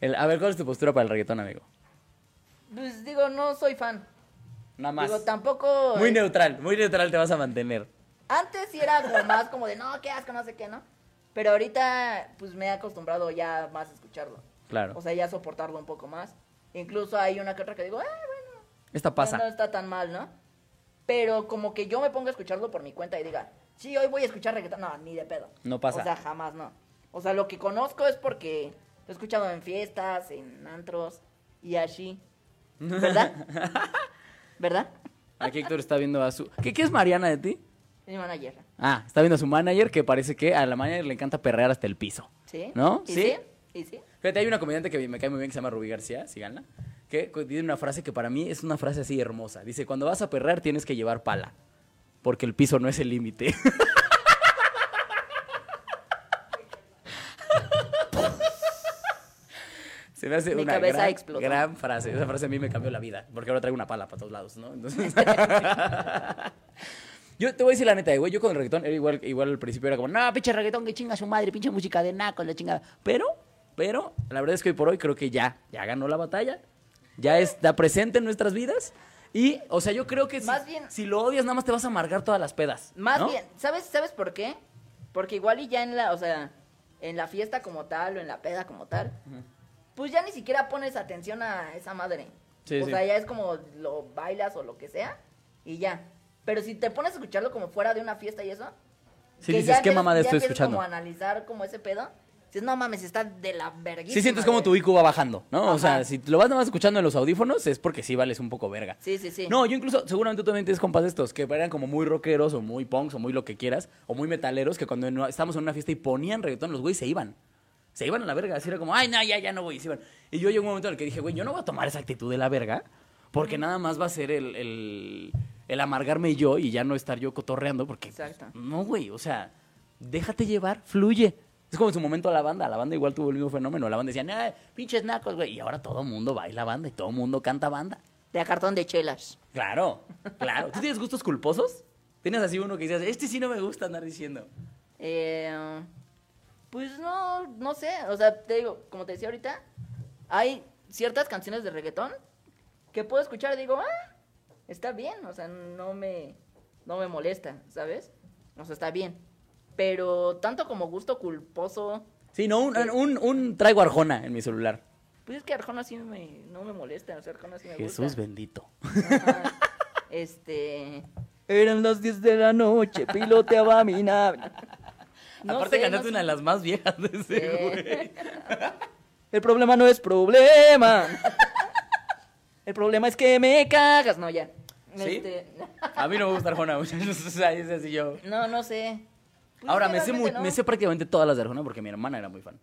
Speaker 1: El- a ver, ¿cuál es tu postura para el reggaetón, amigo?
Speaker 2: Pues digo, no soy fan.
Speaker 1: Nada más.
Speaker 2: Digo, tampoco...
Speaker 1: Muy
Speaker 2: eh,
Speaker 1: neutral, muy neutral te vas a mantener.
Speaker 2: Antes sí era como más como de, no, qué asco, no sé qué, ¿no? Pero ahorita, pues me he acostumbrado ya más a escucharlo.
Speaker 1: Claro.
Speaker 2: O sea, ya soportarlo un poco más. Incluso hay una que otra que digo, ah, bueno,
Speaker 1: Esta pasa.
Speaker 2: no está tan mal, ¿no? Pero como que yo me ponga a escucharlo por mi cuenta y diga, sí, hoy voy a escuchar reggaetón. No, ni de pedo.
Speaker 1: No pasa.
Speaker 2: O sea, jamás no. O sea, lo que conozco es porque lo he escuchado en fiestas, en antros y así. ¿Verdad? [LAUGHS] ¿Verdad?
Speaker 1: Aquí Héctor está viendo a su... ¿Qué, qué es Mariana de ti?
Speaker 2: Es mi manager.
Speaker 1: Ah, está viendo a su manager que parece que a la manager le encanta perrear hasta el piso.
Speaker 2: ¿Sí?
Speaker 1: ¿No?
Speaker 2: ¿Y
Speaker 1: ¿Sí?
Speaker 2: sí? ¿Y sí?
Speaker 1: Fíjate, hay una comediante que me cae muy bien que se llama Rubí García, síganla, que tiene una frase que para mí es una frase así hermosa. Dice, cuando vas a perrear tienes que llevar pala, porque el piso no es el límite. [LAUGHS] Se me hace
Speaker 2: Mi
Speaker 1: una
Speaker 2: cabeza
Speaker 1: gran,
Speaker 2: explotó.
Speaker 1: gran frase. Esa frase a mí me cambió la vida, porque ahora traigo una pala para todos lados, ¿no? Entonces... [LAUGHS] [LAUGHS] Yo te voy a decir la neta, güey. Yo con el reggaetón era igual, igual al principio era como, no, pinche reggaetón que chinga su madre, pinche música de naco, la chingada. Pero, pero, la verdad es que hoy por hoy creo que ya, ya ganó la batalla. Ya está presente en nuestras vidas. Y, o sea, yo creo que si,
Speaker 2: Más bien-
Speaker 1: si lo odias, nada más te vas a amargar todas las pedas.
Speaker 2: Más
Speaker 1: ¿no?
Speaker 2: bien, ¿sabes, ¿sabes por qué? Porque igual y ya en la, o sea, en la fiesta como tal o en la peda como tal, pues ya ni siquiera pones atención a esa madre.
Speaker 1: Sí,
Speaker 2: o
Speaker 1: sí.
Speaker 2: sea, ya es como lo bailas o lo que sea y ya. Pero si te pones a escucharlo como fuera de una fiesta y eso,
Speaker 1: Sí,
Speaker 2: que
Speaker 1: dices,
Speaker 2: ya
Speaker 1: ¿qué
Speaker 2: ya
Speaker 1: estoy escuchando?
Speaker 2: como analizar como ese pedo, dices, no mames, está de la verguísima.
Speaker 1: Sí sientes como
Speaker 2: güey".
Speaker 1: tu IQ va bajando, ¿no? O sea, si lo vas nada más escuchando en los audífonos es porque sí vales un poco verga.
Speaker 2: Sí, sí, sí.
Speaker 1: No, yo incluso, seguramente tú también tienes compas de estos que eran como muy rockeros o muy punks o muy lo que quieras, o muy metaleros, que cuando no- estábamos en una fiesta y ponían reggaetón, los güeyes se iban. Se iban a la verga, así era como, ay, no, ya, ya no voy, y se iban. Y yo llegó un momento en el que dije, güey, yo no voy a tomar esa actitud de la verga, porque nada más va a ser el, el, el amargarme yo y ya no estar yo cotorreando, porque...
Speaker 2: Exacto.
Speaker 1: No, güey, o sea, déjate llevar, fluye. Es como en su momento a la banda, la banda igual tuvo el mismo fenómeno, la banda decía, no, pinches nacos, güey, y ahora todo mundo baila banda y todo mundo canta banda.
Speaker 2: De a cartón de chelas.
Speaker 1: Claro, claro. ¿Tú tienes gustos culposos? ¿Tienes así uno que dices, este sí no me gusta andar diciendo?
Speaker 2: Eh, pues no, no sé. O sea, te digo, como te decía ahorita, hay ciertas canciones de reggaetón que puedo escuchar y digo, ah, está bien. O sea, no me, no me molesta, ¿sabes? O sea, está bien. Pero tanto como gusto culposo.
Speaker 1: Sí, no, un, un, un traigo Arjona en mi celular.
Speaker 2: Pues es que Arjona sí me, no me molesta. O sea, Arjona sí me
Speaker 1: Jesús
Speaker 2: gusta.
Speaker 1: bendito.
Speaker 2: Ajá. Este. Eran las 10 de la noche, piloteaba mi nave. [LAUGHS] No
Speaker 1: Aparte
Speaker 2: sé,
Speaker 1: ganaste
Speaker 2: no
Speaker 1: una de las más viejas de ese,
Speaker 2: Sí.
Speaker 1: güey.
Speaker 2: El problema no es problema. El problema es que me cagas. No, ya.
Speaker 1: ¿Sí?
Speaker 2: Este,
Speaker 1: A mí no me gusta Arjona, muchachos. [LAUGHS] O sea, es así yo.
Speaker 2: no, no sé. Pues
Speaker 1: Ahora, me sé, muy-
Speaker 2: realmente no.
Speaker 1: me sé prácticamente todas las de Arjona porque mi hermana era muy fan.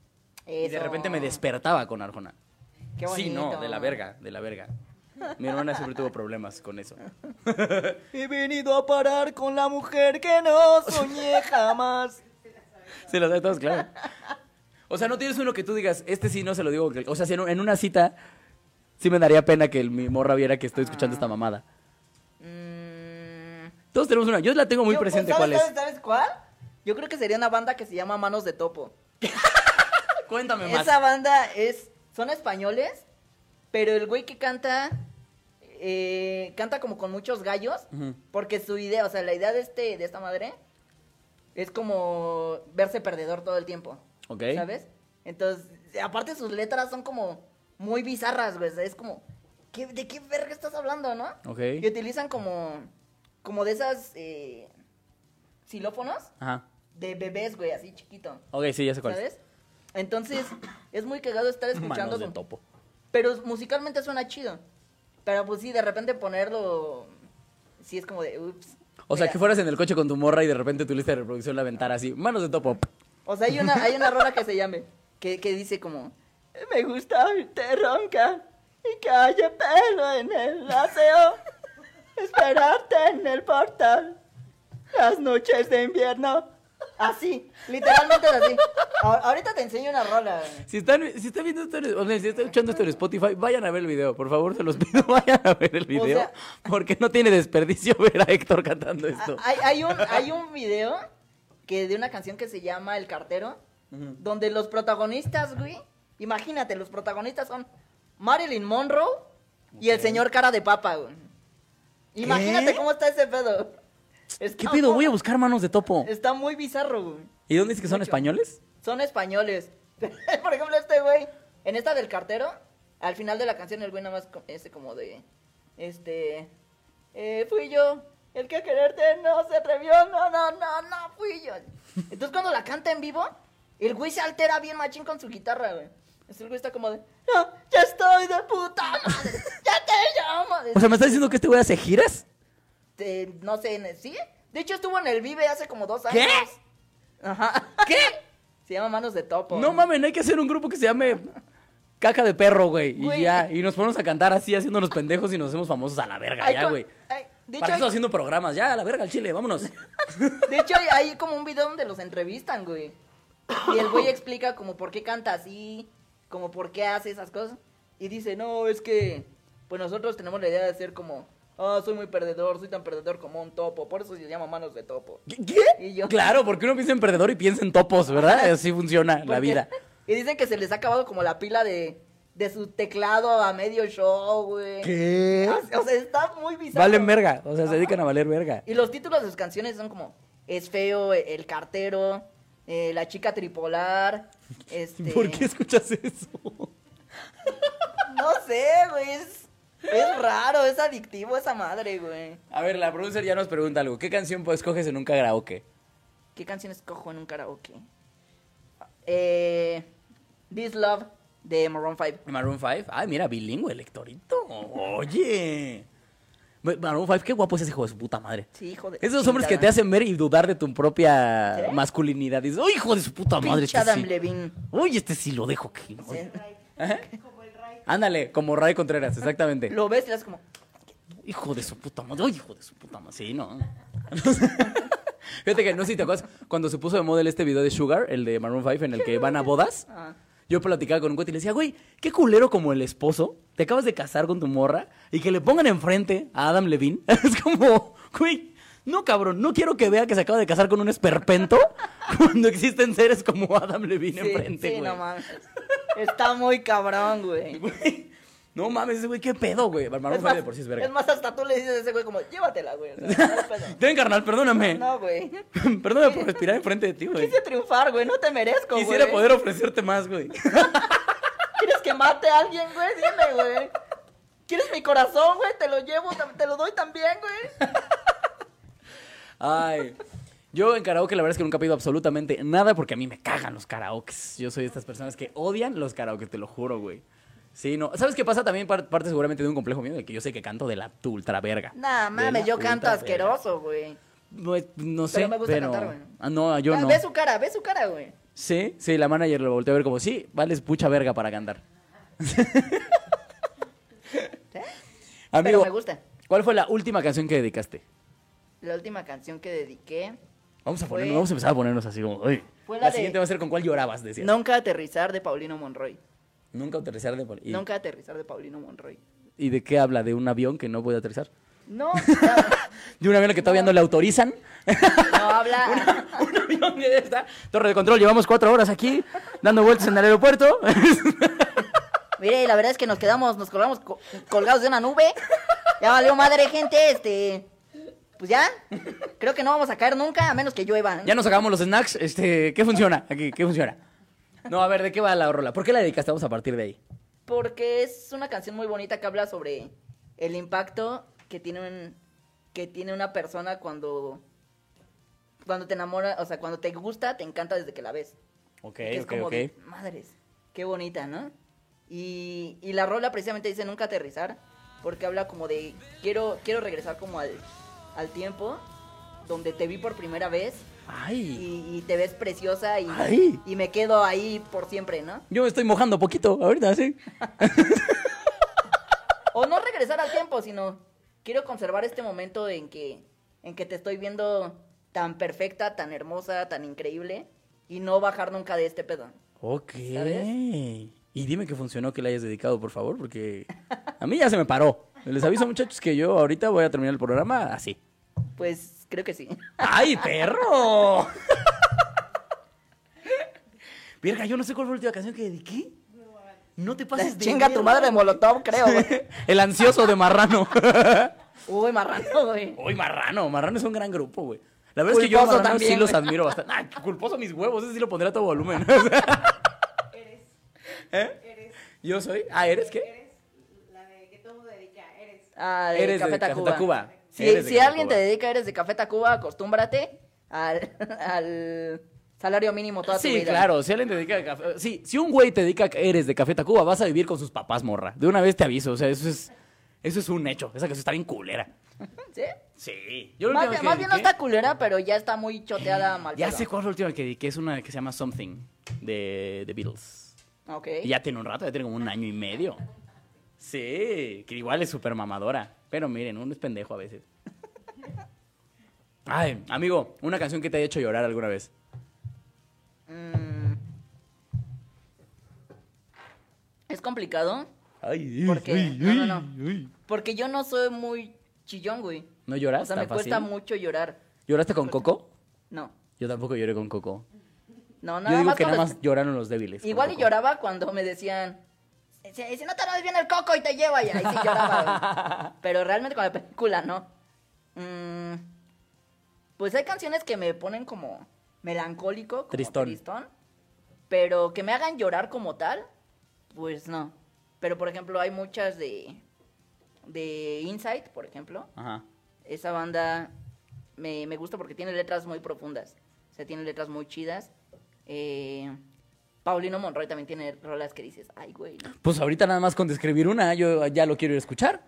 Speaker 1: Y de
Speaker 2: Eso.
Speaker 1: repente me despertaba con Arjona.
Speaker 2: Qué
Speaker 1: Sí, no,
Speaker 2: bonito.
Speaker 1: de la verga, de la verga. Mi hermana siempre tuvo problemas con eso. [LAUGHS]
Speaker 2: He venido a parar con la mujer que no soñé jamás.
Speaker 1: Se lo sabe todos, claro. O sea, no tienes uno que tú digas, este sí no se lo digo. O sea, si en, un- en una cita sí me daría pena que el- mi morra viera que estoy escuchando esta mamada.
Speaker 2: Mm,
Speaker 1: Todos tenemos una. Yo la tengo muy
Speaker 2: yo,
Speaker 1: presente
Speaker 2: ¿sabes,
Speaker 1: cuál es.
Speaker 2: ¿sabes, ¿Sabes cuál? Yo creo que sería una banda que se llama Manos de Topo. [LAUGHS]
Speaker 1: Cuéntame más.
Speaker 2: Esa banda es. Son españoles, pero el güey que canta. eh, canta como con muchos gallos. Porque su idea, o sea, la idea de este, de esta madre. Es como verse perdedor todo el tiempo.
Speaker 1: Ok.
Speaker 2: ¿Sabes? Entonces, aparte sus letras son como muy bizarras, güey. Es como. ¿qué- ¿De qué verga estás hablando, no?
Speaker 1: Ok.
Speaker 2: Y utilizan como. Como de esas. eh, xilófonos.
Speaker 1: Ajá.
Speaker 2: De bebés, güey, así chiquito.
Speaker 1: Ok, sí, ya sé cuál es.
Speaker 2: ¿Sabes? Entonces, es muy cagado estar escuchando.
Speaker 1: Manos de topo.
Speaker 2: Pero musicalmente suena chido. Pero pues sí, de repente ponerlo. Sí, es como de. Ups.
Speaker 1: O sea,
Speaker 2: Mira,
Speaker 1: que fueras en el coche con tu morra y de repente tu lista de reproducción la aventara así. Manos de topo.
Speaker 2: O sea, hay una, hay una rola que se llame. Que, que dice como. Me gusta oírte roncar y que haya pelo en el aseo. Esperarte en el portal. Las noches de invierno. Así, literalmente es así. A- ahorita te enseño una rola.
Speaker 1: Si están, si están viendo esto, en- o sea, si están escuchando esto en Spotify, vayan a ver el video. Por favor, se los pido, [LAUGHS] vayan a ver el video.
Speaker 2: sea-
Speaker 1: porque no tiene desperdicio [LAUGHS] ver a Héctor cantando esto.
Speaker 2: Ah, Hay, hay un, hay un video que de una canción que se llama El Cartero, donde los protagonistas, güey, imagínate, los protagonistas son Marilyn Monroe y el señor cara de papa, güey. Imagínate cómo está ese pedo. Está
Speaker 1: ¿Qué pido?
Speaker 2: muy-
Speaker 1: Voy a buscar manos de topo.
Speaker 2: Está muy bizarro, güey.
Speaker 1: ¿Y dónde dice que son
Speaker 2: Mucho.
Speaker 1: españoles?
Speaker 2: Son españoles. [LAUGHS] Por ejemplo, este güey, en esta del cartero, al final de la canción el güey nada más co- ese como de, este, eh, fui yo, el que a quererte no se atrevió, no, no, no, no, fui yo. Entonces cuando la canta en vivo, el güey se altera bien machín con su guitarra, güey. Entonces el güey está como de, no, ya estoy de puta madre, ya te llamo.
Speaker 1: O sea, ¿me estás diciendo que este güey hace giras?
Speaker 2: Este, no sé, en ¿sí? De hecho estuvo en el Vive hace como dos
Speaker 1: ¿Qué?
Speaker 2: años. Ajá. ¿Qué? [LAUGHS] Se llama Manos de Topo.
Speaker 1: No mames, hay que hacer un grupo que se llame Caca de Perro, güey. Y ya, y nos ponemos a cantar así, haciéndonos pendejos y nos hacemos famosos a la verga,
Speaker 2: Ay,
Speaker 1: ya, güey.
Speaker 2: hecho,
Speaker 1: ¿Para qué
Speaker 2: hay,
Speaker 1: estás haciendo programas? Ya, a la verga, al chile, vámonos. [LAUGHS]
Speaker 2: de hecho hay, hay como un video donde los entrevistan, güey. Y el güey explica como por qué canta así, como por qué hace esas cosas. Y dice, no, es que pues nosotros tenemos la idea de ser como, ah, soy muy perdedor, soy tan perdedor como un topo, por eso se llama manos de topo.
Speaker 1: ¿Qué? qué?
Speaker 2: Y yo-
Speaker 1: Claro, porque uno piensa en perdedor y piensa en topos, ¿verdad? Así funciona la vida. [LAUGHS]
Speaker 2: Y dicen que se les ha acabado como la pila de, de su teclado a medio show, güey.
Speaker 1: ¿Qué?
Speaker 2: O sea, está muy bizarro.
Speaker 1: Valen verga, o sea, se dedican a valer verga.
Speaker 2: Y los títulos de sus canciones son como Es feo, El cartero, eh, La chica tripolar, este... [LAUGHS]
Speaker 1: ¿Por qué escuchas eso? [LAUGHS]
Speaker 2: No sé, güey, es, es raro, es adictivo esa madre, güey.
Speaker 1: A ver, la producer ya nos pregunta algo. ¿Qué canción pues escoges en un karaoke?
Speaker 2: ¿Qué canciones cojo en un karaoke? Eh, This Love de Maroon 5.
Speaker 1: Maroon 5. Ay, mira, bilingüe, lectorito. Oye. Ma- Maroon 5, qué guapo es ese hijo de su puta madre.
Speaker 2: Sí, hijo de...
Speaker 1: Esos hombres que te hacen ver y dudar de tu propia
Speaker 2: ¿Sí?
Speaker 1: masculinidad. Dices, ¡uy, hijo de su puta madre!
Speaker 2: Pinche
Speaker 1: Este
Speaker 2: Adam
Speaker 1: sí.
Speaker 2: Levine.
Speaker 1: Uy, este sí lo dejo aquí.
Speaker 2: Sí.
Speaker 3: Ray.
Speaker 1: Ándale, como Ray Contreras, exactamente.
Speaker 2: Lo ves y le haces como...
Speaker 1: Hijo de su puta madre. Uy, hijo de su puta madre. Sí, ¿no? [LAUGHS] Fíjate que no sé si te acuerdas cuando se puso de moda este video de Sugar, el de Maroon 5, en el que van a bodas.
Speaker 2: ah,
Speaker 1: Yo platicaba con un cuate y le decía, güey, qué culero como el esposo, te acabas de casar con tu morra y que le pongan enfrente a Adam Levine. [LAUGHS] es como, güey, no cabrón, no quiero que vea que se acaba de casar con un esperpento [LAUGHS] cuando existen seres como Adam Levine
Speaker 2: sí,
Speaker 1: enfrente,
Speaker 2: sí,
Speaker 1: güey.
Speaker 2: no mames. Está muy cabrón, güey. [LAUGHS]
Speaker 1: Güey, No mames, ese güey, qué pedo, güey. Maroon
Speaker 2: Es
Speaker 1: 5
Speaker 2: más,
Speaker 1: de por sí es verga.
Speaker 2: es más, hasta tú le dices a ese güey como, llévatela, güey. O sea, no.
Speaker 1: Ten, [LAUGHS] carnal, perdóname.
Speaker 2: No, güey.
Speaker 1: Perdóname por respirar enfrente de ti, güey.
Speaker 2: Quise triunfar, güey, no te merezco, güey.
Speaker 1: Quisiera poder ofrecerte más, güey.
Speaker 2: ¿Quieres que mate a alguien, güey? Dime, güey. ¿Quieres mi corazón, güey? Te lo llevo, te lo doy también, güey.
Speaker 1: Ay. Yo en karaoke la verdad es que nunca he pedido absolutamente nada porque a mí me cagan los karaokes. Yo soy de estas personas que odian los karaoke, te lo juro, güey. Sí, no. ¿Sabes qué pasa? También par- parte seguramente de un complejo mío de que yo sé que canto de la tu ultra verga.
Speaker 2: Nah, mames, yo canto asqueroso, güey.
Speaker 1: No, no sé,
Speaker 2: Pero me gusta
Speaker 1: pero-
Speaker 2: cantar, güey.
Speaker 1: Ah, no, yo no.
Speaker 2: Ve su cara, ve su cara, güey.
Speaker 1: Sí, sí, la manager lo volteó a ver como, sí, vales mucha verga para cantar.
Speaker 2: ¿Sí? [LAUGHS]
Speaker 1: Amigo,
Speaker 2: Pero me gusta.
Speaker 1: ¿cuál fue la última canción que dedicaste?
Speaker 2: La última canción que dediqué,
Speaker 1: Vamos a
Speaker 2: Fue-
Speaker 1: ponernos, vamos a empezar a ponernos así como, "Uy".
Speaker 2: Fue
Speaker 1: La, siguiente va a ser con cuál llorabas, decías.
Speaker 2: Nunca aterrizar de Paulino Monroy.
Speaker 1: Nunca aterrizar de y,
Speaker 2: Nunca aterrizar de Paulino Monroy.
Speaker 1: ¿Y de qué habla? ¿De un avión que no puede aterrizar?
Speaker 2: No, [LAUGHS]
Speaker 1: ¿De un avión que todavía no le autorizan?
Speaker 2: no habla. [LAUGHS]
Speaker 1: un avión que está. Torre de control, llevamos cuatro horas aquí, dando vueltas en el aeropuerto. [LAUGHS]
Speaker 2: Mire, la verdad es que nos quedamos, nos colgamos co- colgados de una nube. Ya valió madre, gente, este. Pues ya, creo que no vamos a caer nunca, a menos que llueva.
Speaker 1: ya nos acabamos los snacks. Este, ¿Qué funciona aquí? ¿Qué funciona? No, a ver, ¿de qué va la rola? ¿Por qué la dedicaste? Vamos a partir de ahí.
Speaker 2: Porque es una canción muy bonita que habla sobre el impacto que tiene un, que tiene una persona cuando cuando te enamora, o sea, cuando te gusta, te encanta desde que la ves.
Speaker 1: Ok,
Speaker 2: Que es
Speaker 1: ok,
Speaker 2: como
Speaker 1: ok.
Speaker 2: de, madres, qué bonita, ¿no? Y, y la rola precisamente dice nunca aterrizar, porque habla como de quiero quiero regresar como al, al tiempo donde te vi por primera vez
Speaker 1: Ay,
Speaker 2: y, y te ves preciosa y,
Speaker 1: Ay.
Speaker 2: y me quedo ahí por siempre, ¿no?
Speaker 1: yo me estoy mojando poquito ahorita, sí. [LAUGHS]
Speaker 2: O no regresar al tiempo, sino quiero conservar este momento en que, en que te estoy viendo tan perfecta, tan hermosa, tan increíble y no bajar nunca de este pedo.
Speaker 1: Ok.
Speaker 2: ¿Sabes?
Speaker 1: Y dime que funcionó que la hayas dedicado, por favor, porque a mí ya se me paró. Les aviso, muchachos, que yo ahorita voy a terminar el programa así.
Speaker 2: Pues creo que sí.
Speaker 1: ¡Ay, perro! [LAUGHS] Verga, yo no sé cuál fue la última canción que dediqué. No te pases de
Speaker 2: Chinga tu madre de Molotov, creo, güey. [LAUGHS]
Speaker 1: El ansioso de Marrano. [LAUGHS]
Speaker 2: Uy, marrano, güey.
Speaker 1: Uy, Marrano. Marrano es un gran grupo, güey. La verdad es que yo a Marrano
Speaker 2: también,
Speaker 1: sí los admiro bastante. Ay, culposo mis huevos. Ese sí lo pondré a todo volumen.
Speaker 3: Eres.
Speaker 1: ¿Eh?
Speaker 3: Eres.
Speaker 1: ¿Yo soy? Ah, ¿eres qué?
Speaker 3: Eres la de que todo mundo dedica. Eres.
Speaker 2: Ah, de
Speaker 1: Eres de
Speaker 2: Café
Speaker 1: Café
Speaker 2: Tacuba. Si, si alguien te dedica, eres de Café Tacuba, acostúmbrate al, [LAUGHS] al salario mínimo toda tu
Speaker 1: Sí,
Speaker 2: vida.
Speaker 1: claro, si alguien te dedica a café. Sí, si un güey te dedica eres de Café Tacuba, vas a vivir con sus papás, morra. De una vez te aviso, o sea, eso es eso es un hecho. Esa canción está bien culera. [LAUGHS]
Speaker 2: ¿Sí?
Speaker 1: Sí. Yo
Speaker 2: Más, bien-
Speaker 1: que
Speaker 2: más bien no está culera, pero ya está muy choteada mal.
Speaker 1: Ya sé cuál fue la última que dediqué, es una que se llama Something de The Beatles.
Speaker 2: Ok.
Speaker 1: Y ya tiene un rato, ya tiene como un año y medio. Sí, que igual es súper mamadora. Pero miren, uno es pendejo a veces. [LAUGHS] Ay, amigo, una canción que te haya hecho llorar alguna vez.
Speaker 2: Mm. Es complicado
Speaker 1: Ay,
Speaker 2: Porque-
Speaker 1: ay,
Speaker 2: no, no,
Speaker 1: ay,
Speaker 2: no.
Speaker 1: ay.
Speaker 2: porque yo no soy muy chillón, güey.
Speaker 1: ¿No lloras
Speaker 2: O sea, me cuesta mucho llorar.
Speaker 1: ¿Lloraste con Coco?
Speaker 2: No.
Speaker 1: Yo tampoco lloré con Coco.
Speaker 2: No,
Speaker 1: Yo
Speaker 2: nada
Speaker 1: digo
Speaker 2: más
Speaker 1: que nada más lloraron los débiles.
Speaker 2: Igual y lloraba cuando me decían, si no te ves bien el coco y te lleva ya. Ahí sí lloraba. [LAUGHS] güey. Pero realmente con la película no. Mm, pues hay canciones que me ponen como melancólico, como
Speaker 1: Tristón.
Speaker 2: tristón. Pero que me hagan llorar como tal, pues no. Pero por ejemplo, hay muchas de. de Insight, por ejemplo.
Speaker 1: Ajá.
Speaker 2: Esa banda me, me gusta porque tiene letras muy profundas. O sea, tiene letras muy chidas. Eh, Paulino Monroy también tiene rolas que dices, ay, güey.
Speaker 1: Pues ahorita nada más con describir una, yo ya lo quiero ir a escuchar.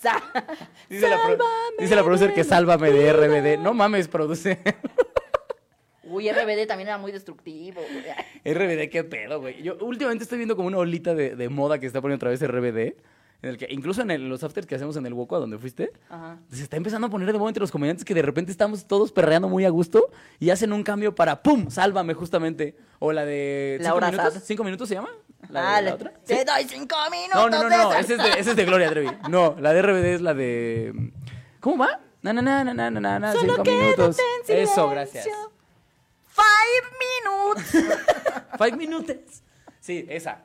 Speaker 2: Sa- [LAUGHS] [LAUGHS]
Speaker 1: Dice la, pro- dice la producer que sálvame de RBD. No mames, produce. [LAUGHS]
Speaker 2: Uy, RBD también era muy destructivo. güey.
Speaker 1: RBD, qué pedo, güey. Yo últimamente estoy viendo como una olita de, de moda que está poniendo otra vez RBD. En el que, incluso en el- los afters que hacemos en el Woco, a donde fuiste,
Speaker 2: Ajá.
Speaker 1: se está empezando a poner de moda entre los comediantes que de repente estamos todos perreando muy a gusto y hacen un cambio para ¡pum! Sálvame, justamente. O la de.
Speaker 2: La
Speaker 1: ¿Cinco
Speaker 2: hora
Speaker 1: minutos?
Speaker 2: sad.
Speaker 1: ¿Cinco minutos se llama? ¿La, de
Speaker 2: Ah,
Speaker 1: la otra?
Speaker 2: Te
Speaker 1: ¿Sí?
Speaker 2: doy cinco minutos.
Speaker 1: No, no, no, no. Ese es, de, ese es de Gloria Trevi. No, la de RBD es la de. ¿Cómo va? Na, na, na, na, na, na, na,
Speaker 2: Solo
Speaker 1: cinco minutos.
Speaker 2: en.
Speaker 1: Eso, gracias.
Speaker 2: Five minutes. [LAUGHS]
Speaker 1: Five minutes. Sí, esa.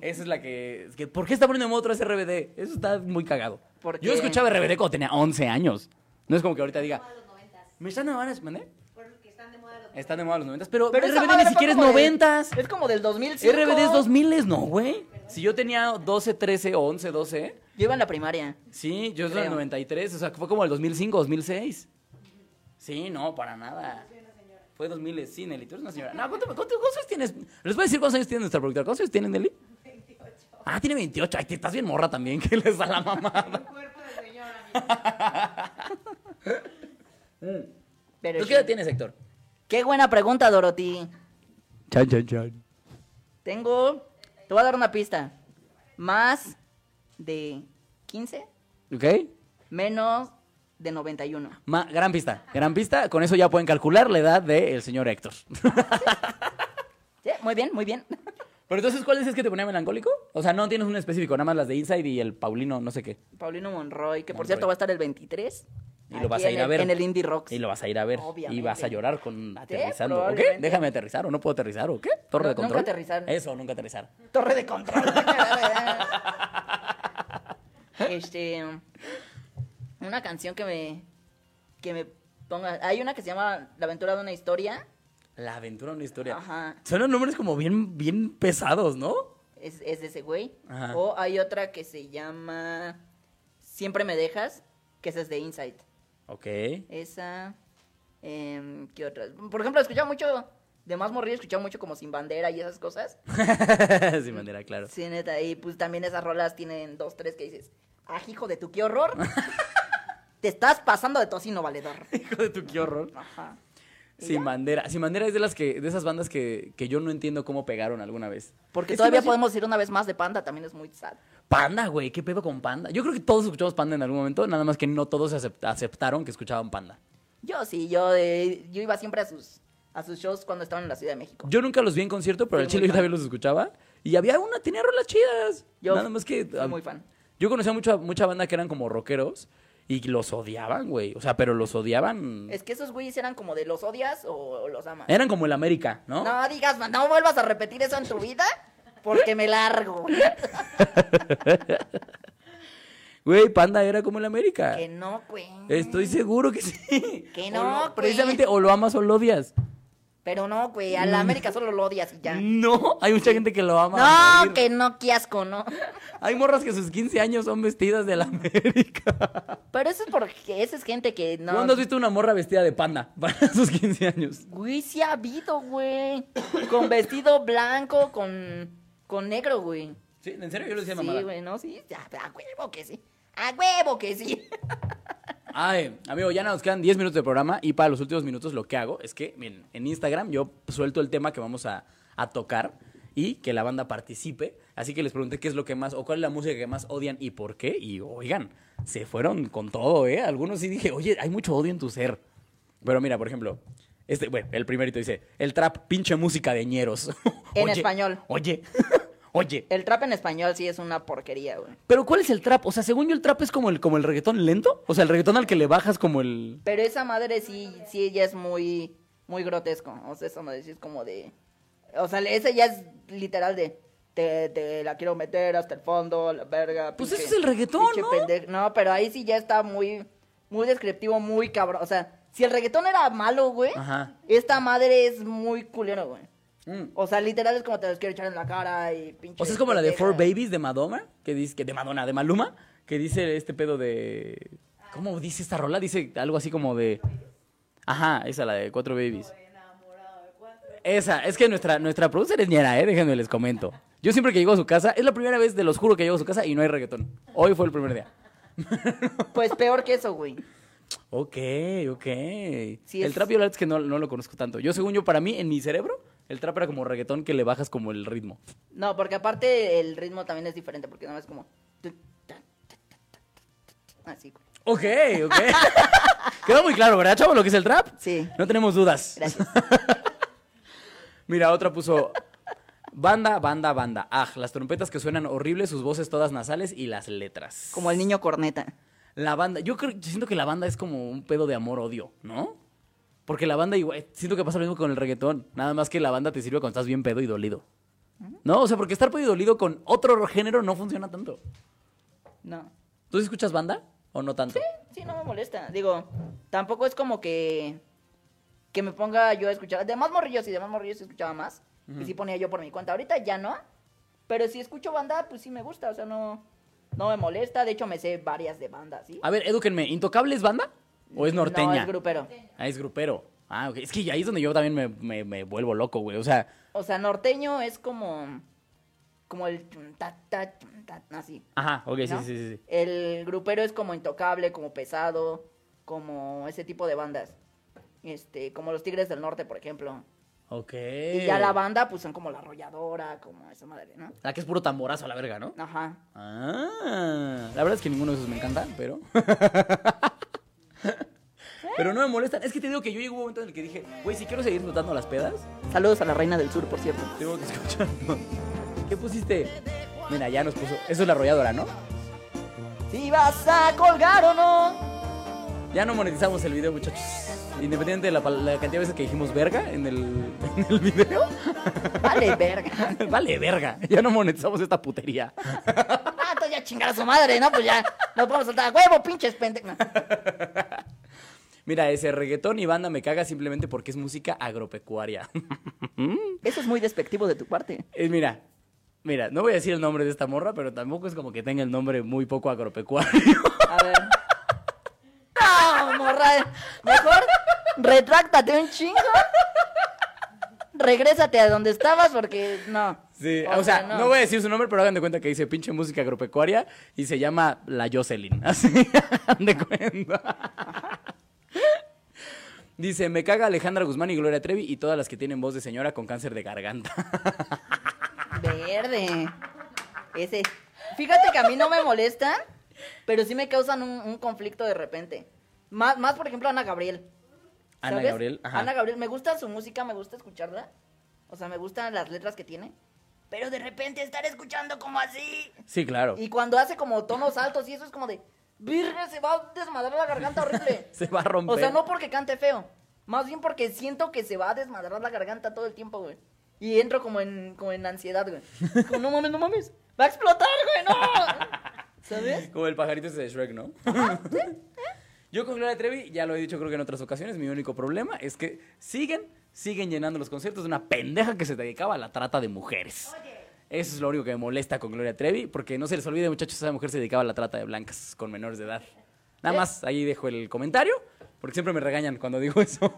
Speaker 1: Esa es la que, es que. ¿Por qué está poniendo de moda otra vez RBD? Eso está muy cagado.
Speaker 2: ¿Por
Speaker 1: Yo
Speaker 2: qué?
Speaker 1: escuchaba RBD cuando tenía 11 años. No es como que ahorita diga.
Speaker 3: los.
Speaker 1: ¿Me están de moda? ¿Mandé?
Speaker 3: Porque están de moda los
Speaker 1: Están de moda los 90, pero,
Speaker 2: Pero
Speaker 1: RBD ni siquiera es
Speaker 2: como del-
Speaker 1: 90.
Speaker 2: Es como del 2005.
Speaker 1: RBD es 2000, no, güey. Si yo tenía 12, 13 o 11, 12,
Speaker 2: Yo iba en la primaria.
Speaker 1: sí, yo soy del
Speaker 2: Creo.
Speaker 1: 93, o sea, fue como el 2005, 2006. Sí, no, para nada. Fue 2000, sí, Nelly, tú eres una señora. No, ¿cuánto- cuánto- ¿cuántos años tienes? ¿Les puedo decir cuántos años tiene nuestra productora? ¿Cuántos años tiene Nelly? 28. Ah, tiene 28. Ay, estás bien morra también, que les da la mamada. [LAUGHS]
Speaker 3: cuerpo de señora,
Speaker 2: Pero
Speaker 1: ¿Tú qué edad tienes, Héctor?
Speaker 2: Qué buena pregunta, Dorothy.
Speaker 1: Chan, chan, chan.
Speaker 2: Tengo. Te voy a dar una pista. Más de 15,
Speaker 1: ¿Ok?
Speaker 2: menos de 91.
Speaker 1: Ma- gran pista, gran pista. Con eso ya pueden calcular la edad del señor Héctor. [LAUGHS]
Speaker 2: Sí, muy bien, muy bien. [LAUGHS]
Speaker 1: Pero entonces, ¿cuál dices que te ponía melancólico? O sea, no tienes un específico, nada más las de Inside y el Paulino, no sé qué.
Speaker 2: Paulino Monroy, que por
Speaker 1: Monroy.
Speaker 2: cierto va a estar el 23.
Speaker 1: Y lo vas a ir a ver.
Speaker 2: En el Indie Rocks.
Speaker 1: Y lo vas a ir a ver. Y
Speaker 2: Obviamente.
Speaker 1: vas a llorar con aterrizando. ¿O qué? Déjame aterrizar o no puedo aterrizar o qué? Torre
Speaker 2: No,
Speaker 1: de
Speaker 2: nunca
Speaker 1: control.
Speaker 2: aterrizar.
Speaker 1: Eso, nunca aterrizar.
Speaker 2: Torre de control. [LAUGHS] este. Una canción que me. Que me ponga. Hay una que se llama La aventura de una historia.
Speaker 1: La aventura una historia.
Speaker 2: Ajá.
Speaker 1: Son nombres como bien, bien pesados, ¿no?
Speaker 2: Es, es de ese güey.
Speaker 1: Ajá.
Speaker 2: O hay otra que se llama Siempre me dejas. Que esa es de Insight.
Speaker 1: Ok.
Speaker 2: Esa. em, ¿Qué otras? Por ejemplo, escuchaba mucho. De más morrillo, escuchaba mucho como Sin Bandera y esas cosas. [LAUGHS]
Speaker 1: Sin manera, claro.
Speaker 2: Sí, neta. Y pues también esas rolas tienen dos, tres que dices. Ah, hijo de tu, qué horror. [LAUGHS] Te estás pasando de tocino, valedor. [LAUGHS]
Speaker 1: Hijo de tu, qué horror.
Speaker 2: Ajá. ¿Y
Speaker 1: Sin bandera. Sin bandera es de las que, de esas bandas que, que yo no entiendo cómo pegaron alguna vez.
Speaker 2: Porque
Speaker 1: Es que
Speaker 2: todavía podemos ir una vez más de panda, también es muy sad.
Speaker 1: Panda, güey, ¿qué pedo con Panda? Yo creo que todos escuchamos Panda en algún momento, nada más que no todos acept- aceptaron que escuchaban Panda.
Speaker 2: Yo sí, yo, eh, yo iba siempre a sus, a sus shows cuando estaban en la Ciudad de México.
Speaker 1: Yo nunca los vi en concierto, pero
Speaker 2: Soy
Speaker 1: el chile
Speaker 2: muy
Speaker 1: yo
Speaker 2: fan.
Speaker 1: también los escuchaba. Y había una, tenía rolas chidas.
Speaker 2: Yo
Speaker 1: nada más que.
Speaker 2: soy
Speaker 1: ah,
Speaker 2: muy fan.
Speaker 1: Yo conocía mucha, mucha banda que eran como rockeros y los odiaban, güey. O sea, pero los odiaban.
Speaker 2: Es que esos güeyes eran como de los odias o, o los amas.
Speaker 1: Eran como el América, ¿no?
Speaker 2: No digas, no vuelvas a repetir eso en tu vida porque me largo. [LAUGHS]
Speaker 1: Güey, Panda era como el América.
Speaker 2: que no, güey.
Speaker 1: Estoy seguro que sí.
Speaker 2: Que
Speaker 1: O
Speaker 2: no,
Speaker 1: lo-
Speaker 2: güey.
Speaker 1: Precisamente, o lo amas o lo odias.
Speaker 2: Pero no, güey, a la América solo lo odias y ya.
Speaker 1: No, hay mucha gente que lo ama.
Speaker 2: No,
Speaker 1: morir.
Speaker 2: que no, qué asco, no. [LAUGHS]
Speaker 1: Hay morras que a sus 15 años son vestidas de la América.
Speaker 2: Pero eso es porque esa es gente que no.
Speaker 1: ¿Cuándo has visto una morra vestida de panda [LAUGHS] para sus 15 años?
Speaker 2: Güey, sí ha habido, güey. Con vestido blanco, con, con negro, güey.
Speaker 1: Sí, en serio, yo lo decía
Speaker 2: Sí,
Speaker 1: mamada.
Speaker 2: güey, ¿no? Sí, a, a huevo que sí. A huevo que sí. [LAUGHS]
Speaker 1: Ay, amigo, ya nos quedan 10 minutos de programa y para los últimos minutos lo que hago es que, miren, en Instagram yo suelto el tema que vamos a, a tocar y que la banda participe. Así que les pregunté qué es lo que más, o cuál es la música que más odian y por qué. Y oigan, se fueron con todo, ¿eh? Algunos sí dije, oye, hay mucho odio en tu ser. Pero mira, por ejemplo, este, bueno, el primerito dice, el trap, pinche música de ñeros. [LAUGHS]
Speaker 2: En
Speaker 1: Oye,
Speaker 2: español.
Speaker 1: Oye, oye.
Speaker 2: El trap en español sí es una porquería, güey.
Speaker 1: Pero ¿cuál es el trap? O sea, según yo el trap es como el, como el reggaetón lento. O sea, el reggaetón al que le bajas como el...
Speaker 2: Pero esa madre sí, sí ya es muy, muy grotesco. O sea, esa madre sí es como de... O sea, ese ya es literal de... Te, te la quiero meter hasta el fondo, la verga.
Speaker 1: Pues
Speaker 2: pinche-
Speaker 1: ese es el reggaetón, ¿no?
Speaker 2: pende- No, pero ahí sí ya está muy, muy descriptivo, muy cabrón. O sea, si el reggaetón era malo, güey,
Speaker 1: Ajá.
Speaker 2: esta madre es muy culero, güey.
Speaker 1: Mm.
Speaker 2: O sea, literal es como te los quiero echar en la cara y pinche...
Speaker 1: O sea, es como la de. Four Babies de Madonna, que dice, que de Madonna, de Maluma, que dice este pedo de... ¿Cómo dice esta rola? Dice algo así como de... Ajá, esa, la de Cuatro Babies. Esa, es que nuestra, nuestra producer es ñera, ¿eh? Déjenme les comento. Yo siempre que llego a su casa, es la primera vez, de los juro que llego a su casa y no hay reggaetón. Hoy fue el primer día. [LAUGHS]
Speaker 2: Pues peor que eso, güey.
Speaker 1: Ok, ok.
Speaker 2: Sí,
Speaker 1: el
Speaker 2: es-
Speaker 1: trap yo la verdad es que no, no lo conozco tanto. Yo, según yo, para mí, en mi cerebro, el trap era como reggaetón que le bajas como el ritmo.
Speaker 2: No, porque aparte el ritmo también es diferente, porque no es como... Así.
Speaker 1: Ok, ok. [LAUGHS] Quedó muy claro, ¿verdad, chavo, lo que es el trap?
Speaker 2: Sí.
Speaker 1: No tenemos dudas.
Speaker 2: Gracias. [LAUGHS]
Speaker 1: Mira, otra puso. Banda, banda, banda. Ah, las trompetas que suenan horribles, sus voces todas nasales y las letras.
Speaker 2: Como el niño corneta.
Speaker 1: La banda, yo creo, yo siento que la banda es como un pedo de amor-odio, ¿no? Porque la banda igual, siento que pasa lo mismo con el reggaetón. Nada más que la banda te sirve cuando estás bien pedo y dolido. ¿No? O sea, porque estar podido dolido con otro género no funciona tanto.
Speaker 2: No.
Speaker 1: ¿Tú sí escuchas banda o no tanto?
Speaker 2: Sí, no me molesta. Digo, tampoco es como que que me ponga yo a escuchar. De más morrillos y de más morrillos sí escuchaba más. Y sí ponía yo por mi cuenta. Ahorita ya no. Pero si escucho banda, pues sí me gusta. O sea, no, no me molesta. De hecho, me sé varias de bandas, ¿sí?
Speaker 1: A ver, edúquenme, ¿Intocable es banda? ¿O es norteña?
Speaker 2: No, es grupero.
Speaker 1: Ah, es grupero. Ah, ok. Es que ahí es donde yo también me, me- me vuelvo loco, güey. O sea,
Speaker 2: O sea, norteño es como. Como el. ta, ta, ta, así.
Speaker 1: ajá, ok, sí, sí, sí.
Speaker 2: El grupero es como intocable, como pesado, como ese tipo de bandas. Este, como los Tigres del Norte, por ejemplo.
Speaker 1: Ok.
Speaker 2: Y ya la banda, pues son como la arrolladora, como esa madre, ¿no?
Speaker 1: La que es puro tamborazo a la verga, ¿no?
Speaker 2: Ajá.
Speaker 1: Ah, la verdad es que ninguno de esos me encanta, pero. [LAUGHS] [LAUGHS] pero no me molestan. Es que te digo que yo llego a un momento en el que dije, güey, si quiero seguir notando las pedas,
Speaker 2: Saludos a la reina del sur, por cierto.
Speaker 1: tengo que escucharlo. [LAUGHS] ¿Qué pusiste? Mira, ya nos puso. Eso es la arrolladora, ¿no?
Speaker 2: Si vas a colgar o no.
Speaker 1: Ya no monetizamos el video, muchachos. Independiente de la, la cantidad de veces que dijimos verga en el, [LAUGHS] en el video.
Speaker 2: Vale, verga.
Speaker 1: vale, verga. Ya no monetizamos esta putería.
Speaker 2: Entonces ya chingar a su madre, ¿no? Pues ya nos vamos a soltar a huevo, pinches pendejos. [LAUGHS]
Speaker 1: Mira, ese reggaetón y banda me caga simplemente porque es música agropecuaria. [LAUGHS]
Speaker 2: Eso es muy despectivo de tu parte.
Speaker 1: Eh, mira, mira, no voy a decir el nombre de esta morra, pero tampoco es como que tenga el nombre muy poco agropecuario.
Speaker 2: A ver. No, morra. Mejor retráctate un chingo. Regrésate a donde estabas porque no.
Speaker 1: Sí, o, sea, no.
Speaker 2: no.
Speaker 1: voy a decir su nombre, pero hagan de cuenta que dice pinche música agropecuaria y se llama La Jocelyn. [LAUGHS] Así, hagan de cuenta. [LAUGHS] Dice, me caga Alejandra Guzmán y Gloria Trevi y todas las que tienen voz de señora con cáncer de garganta. [LAUGHS]
Speaker 2: Verde. Ese. Fíjate que a mí no me molestan, pero sí me causan un, un conflicto de repente. Más, más, por ejemplo, Ana Gabriel.
Speaker 1: Ana. Gabriel, ajá.
Speaker 2: Ana Gabriel, me gusta su música, me gusta escucharla. O sea, me gustan las letras que tiene. Pero de repente estar escuchando como así.
Speaker 1: Sí, claro.
Speaker 2: Y cuando hace como tonos altos y eso es como de. Virgen, se va a desmadrar la garganta horrible. [LAUGHS]
Speaker 1: Se va a romper.
Speaker 2: O sea, no porque cante feo. Más bien porque siento que se va a desmadrar la garganta todo el tiempo, güey. Y entro como en, como en ansiedad, güey. Como, no mames, no mames. Va a explotar, güey, no. [LAUGHS] ¿Sabes?
Speaker 1: Como el pajarito ese de Shrek, ¿no? Yo con Gloria Trevi, ya lo he dicho creo que en otras ocasiones, mi único problema es que siguen, siguen llenando los conciertos de una pendeja que se dedicaba a la trata de mujeres. Eso es lo único que me molesta con Gloria Trevi, porque no se les olvide, muchachos, esa mujer se dedicaba a la trata de blancas con menores de edad. Nada
Speaker 2: ¿Eh?
Speaker 1: más, ahí dejo el comentario, porque siempre me regañan cuando digo [LAUGHS] eso.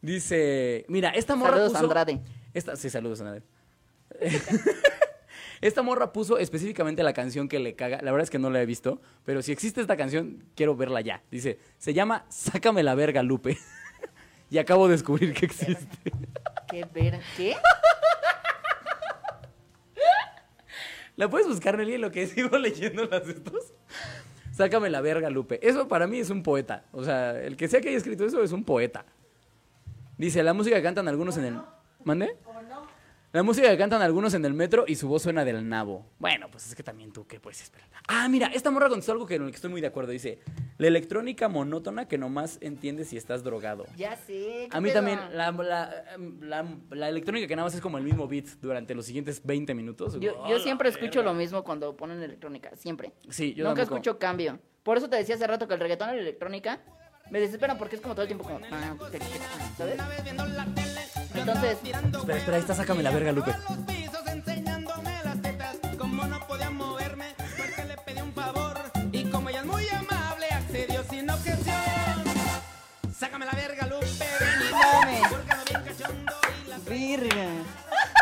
Speaker 1: Dice, mira, esta morra
Speaker 2: Saludos,
Speaker 1: puso...
Speaker 2: Andrade.
Speaker 1: Esta, sí, saludos, Andrade. [LAUGHS] Esta morra puso específicamente la canción que le caga. La verdad es que no la he visto, pero si existe esta canción, quiero verla ya. Dice, se llama Sácame la verga, Lupe. Y acabo de descubrir que existe.
Speaker 2: Qué ver, ¿qué?
Speaker 1: ¿La puedes buscar, Nelly, lo que sigo [LAUGHS] leyendo las estos? Sácame la verga, Lupe. Eso para mí es un poeta. O sea, el que sea que haya escrito eso es un poeta. Dice, la música que cantan algunos en el... ¿Mande? La música que cantan algunos en el metro y su voz suena del nabo. Bueno, pues es que también tú, ¿qué puedes esperar? Ah, mira, esta morra contestó algo que, en el que estoy muy de acuerdo. Dice, la electrónica monótona que nomás entiendes si estás drogado.
Speaker 2: Ya sé. ¿qué
Speaker 1: A mí
Speaker 2: pedo?
Speaker 1: también, la, la- la- la electrónica que nada más es como el mismo beat durante los siguientes 20 minutos.
Speaker 2: Yo,
Speaker 1: ¡Oh,
Speaker 2: siempre escucho
Speaker 1: verga!
Speaker 2: lo mismo cuando ponen electrónica, siempre.
Speaker 1: Sí, yo
Speaker 2: Nunca
Speaker 1: tampoco.
Speaker 2: escucho cambio. Por eso te decía hace rato que el reggaetón y la electrónica me desesperan porque es como todo el tiempo como... ah, ¿Sabes? Entonces,
Speaker 1: Espera, espera, ahí está, sácame la verga, Lupe.
Speaker 4: Sácame la verga, Lupe,
Speaker 2: virga.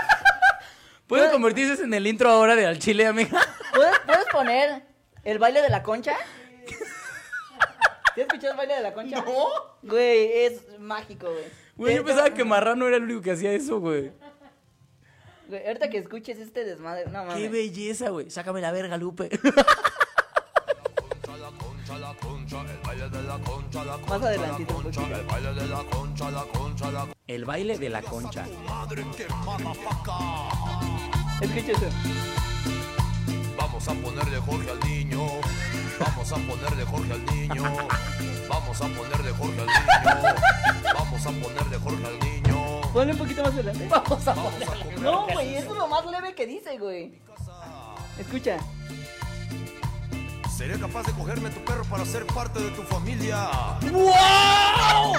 Speaker 2: [LAUGHS]
Speaker 1: ¿Puede convertirse en el intro ahora de Al Chile, amiga? [LAUGHS]
Speaker 2: ¿Puedes, puedes poner el baile de la concha? [LAUGHS] ¿Sí has escuchado el baile de la concha?
Speaker 1: No.
Speaker 2: Güey, es mágico, güey.
Speaker 1: Güey, yo pensaba que Marrano era el único que hacía eso, güey.
Speaker 2: Güey, ahorita que escuches este desmadre, no
Speaker 1: Qué
Speaker 2: mames.
Speaker 1: belleza, güey. Sácame la verga, Lupe. [LAUGHS]
Speaker 2: Más adelantito un poquito.
Speaker 1: El baile de la concha.
Speaker 2: Escucha eso.
Speaker 5: Vamos a ponerle Jorge al niño. Vamos a ponerle Jorge al niño. Vamos a ponerle Jorge al niño. Vamos a ponerle Jorge al niño.
Speaker 2: Ponle un poquito más adelante.
Speaker 1: Vamos a ponerle.
Speaker 2: No, güey, eso es lo más leve que dice, güey. Escucha.
Speaker 5: Sería capaz de cogerme a tu perro para ser parte de tu familia.
Speaker 1: ¡Wow!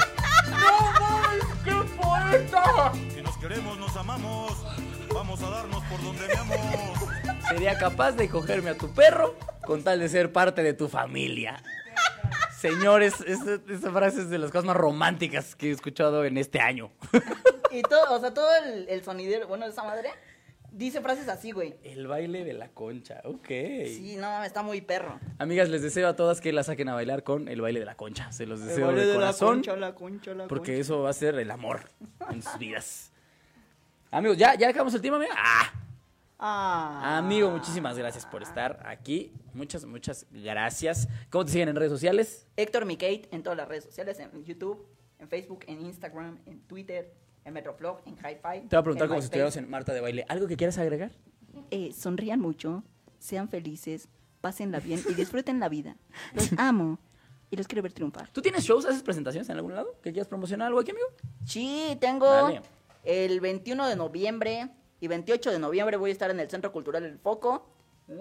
Speaker 1: ¡No mames! ¡Qué poeta!
Speaker 6: Si nos queremos, nos amamos. Vamos a darnos por donde veamos.
Speaker 1: Sería capaz de cogerme a tu perro con tal de ser parte de tu familia. Señores, esta, esta frase es de las cosas más románticas que he escuchado en este año.
Speaker 2: Y todo, o sea, todo el, el sonidero, bueno, esa madre, dice frases así, güey.
Speaker 1: El baile de la concha, ok.
Speaker 2: Sí, no mames, está muy perro.
Speaker 1: Amigas, les deseo a todas que la saquen a bailar con el baile de la concha. Se los
Speaker 2: El
Speaker 1: deseo
Speaker 2: baile
Speaker 1: de
Speaker 2: de la
Speaker 1: corazón.
Speaker 2: concha, la concha, la
Speaker 1: porque
Speaker 2: concha.
Speaker 1: eso va a ser el amor en sus vidas. Amigos, ¿ya, ya acabamos el tema, amiga? ¡Ah!
Speaker 2: Ah.
Speaker 1: Amigo, muchísimas gracias por estar aquí. Muchas, muchas gracias. ¿Cómo te siguen en redes sociales?
Speaker 2: Héctor Mikate en todas las redes sociales, en YouTube, en Facebook, en Instagram, en Twitter, en Metroflog, en Hi-Fi.
Speaker 1: Te voy a preguntar como si estuviéramos en Marta de Baile. ¿Algo que quieras agregar?
Speaker 2: Eh, sonrían mucho, sean felices, pásenla bien y disfruten la vida. Los [LAUGHS] amo y los quiero ver triunfar.
Speaker 1: ¿Tú tienes shows, haces presentaciones en algún lado? ¿Que quieras promocionar algo aquí, amigo?
Speaker 2: Sí, tengo
Speaker 1: Dale.
Speaker 2: el 21 de noviembre y 28 de noviembre voy a estar en el Centro Cultural El Foco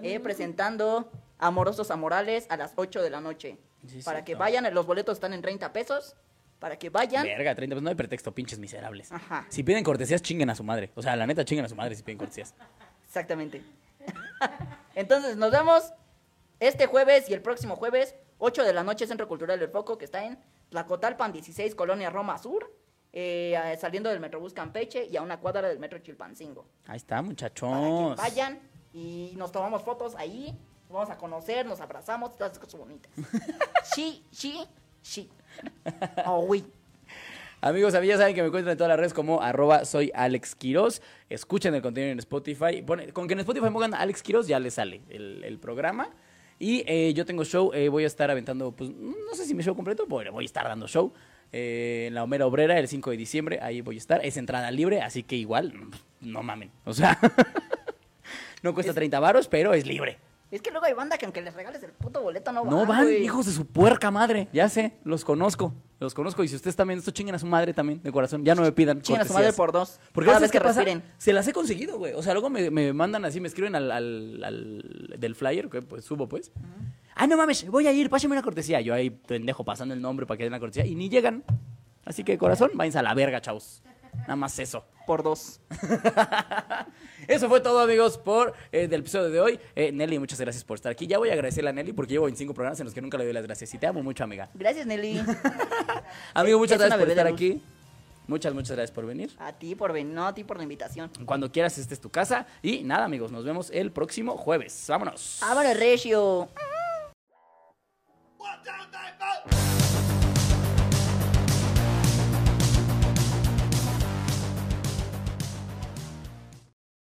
Speaker 2: eh,
Speaker 1: Mm.
Speaker 2: presentando Amorosos Amorales a las 8 de la noche.
Speaker 1: Sí,
Speaker 2: para que vayan, los boletos están en 30 pesos. Para que vayan.
Speaker 1: Verga, 30 pesos. No hay pretexto, pinches miserables.
Speaker 2: Ajá.
Speaker 1: Si piden cortesías, chinguen a su madre. O sea, la neta, chinguen a su madre si piden cortesías.
Speaker 2: Exactamente. [LAUGHS] Entonces, nos vemos este jueves y el próximo jueves, 8 de la noche, Centro Cultural El Foco, que está en Tlacotalpan 16, Colonia Roma Sur, eh, saliendo del Metrobús Campeche y a una cuadra del Metro Chilpancingo.
Speaker 1: Ahí está,
Speaker 2: Para que
Speaker 1: muchachos.
Speaker 2: vayan y nos tomamos fotos ahí, nos vamos a conocer, nos abrazamos, todas esas cosas bonitas. [LAUGHS] Sí, sí, sí. Oh, güey.
Speaker 1: Amigos, a mí ya saben que me encuentran en todas las redes como arroba soy Alex Quiroz. Escuchen el contenido en Spotify. Pone- con que en Spotify pongan Alex Quiroz ya les sale el, el programa. Y eh, yo tengo show, eh, voy a estar aventando, pues no sé si mi show completo, pero voy a estar dando show. Eh, en la Homera Obrera el 5 de diciembre, ahí voy a estar. Es entrada libre, así que igual, no mamen. O sea, [LAUGHS] no cuesta 30 varos, pero es libre.
Speaker 2: Es que luego hay banda que aunque les regales el puto boleto no van.
Speaker 1: No van,
Speaker 2: güey.
Speaker 1: hijos de su puerca madre. Ya sé, los conozco. Los conozco. Y si ustedes también, esto chinguen a su madre también, de corazón. Ya no me pidan.
Speaker 2: Chingan a su madre por dos.
Speaker 1: Porque
Speaker 2: cada
Speaker 1: ¿sabes
Speaker 2: vez que respiren.
Speaker 1: Se las he conseguido, güey. O sea, luego me, me mandan así, me escriben al, al- al- del flyer, que pues subo, pues. Ah, no mames, voy a ir, pásame una cortesía. Yo ahí, pendejo, pasando el nombre para que den la cortesía. Y ni llegan. Así que, corazón, váyanse a la verga, chavos. Nada más eso.
Speaker 2: Por dos. [LAUGHS]
Speaker 1: Eso fue todo, amigos, por eh, del episodio de hoy. Eh, Nelly, muchas gracias por estar aquí. Ya voy a agradecerle a Nelly porque llevo 25 programas en los que nunca le doy las gracias. Y te amo mucho, amiga.
Speaker 2: Gracias, Nelly. [LAUGHS]
Speaker 1: Amigo, muchas
Speaker 2: Es
Speaker 1: gracias por estar aquí. Muchas, muchas gracias por venir.
Speaker 2: A ti por venir, no a ti por la invitación.
Speaker 1: Cuando quieras, esta es tu casa. Y nada, amigos, nos vemos el próximo jueves. Vámonos.
Speaker 2: Vámonos, Regio.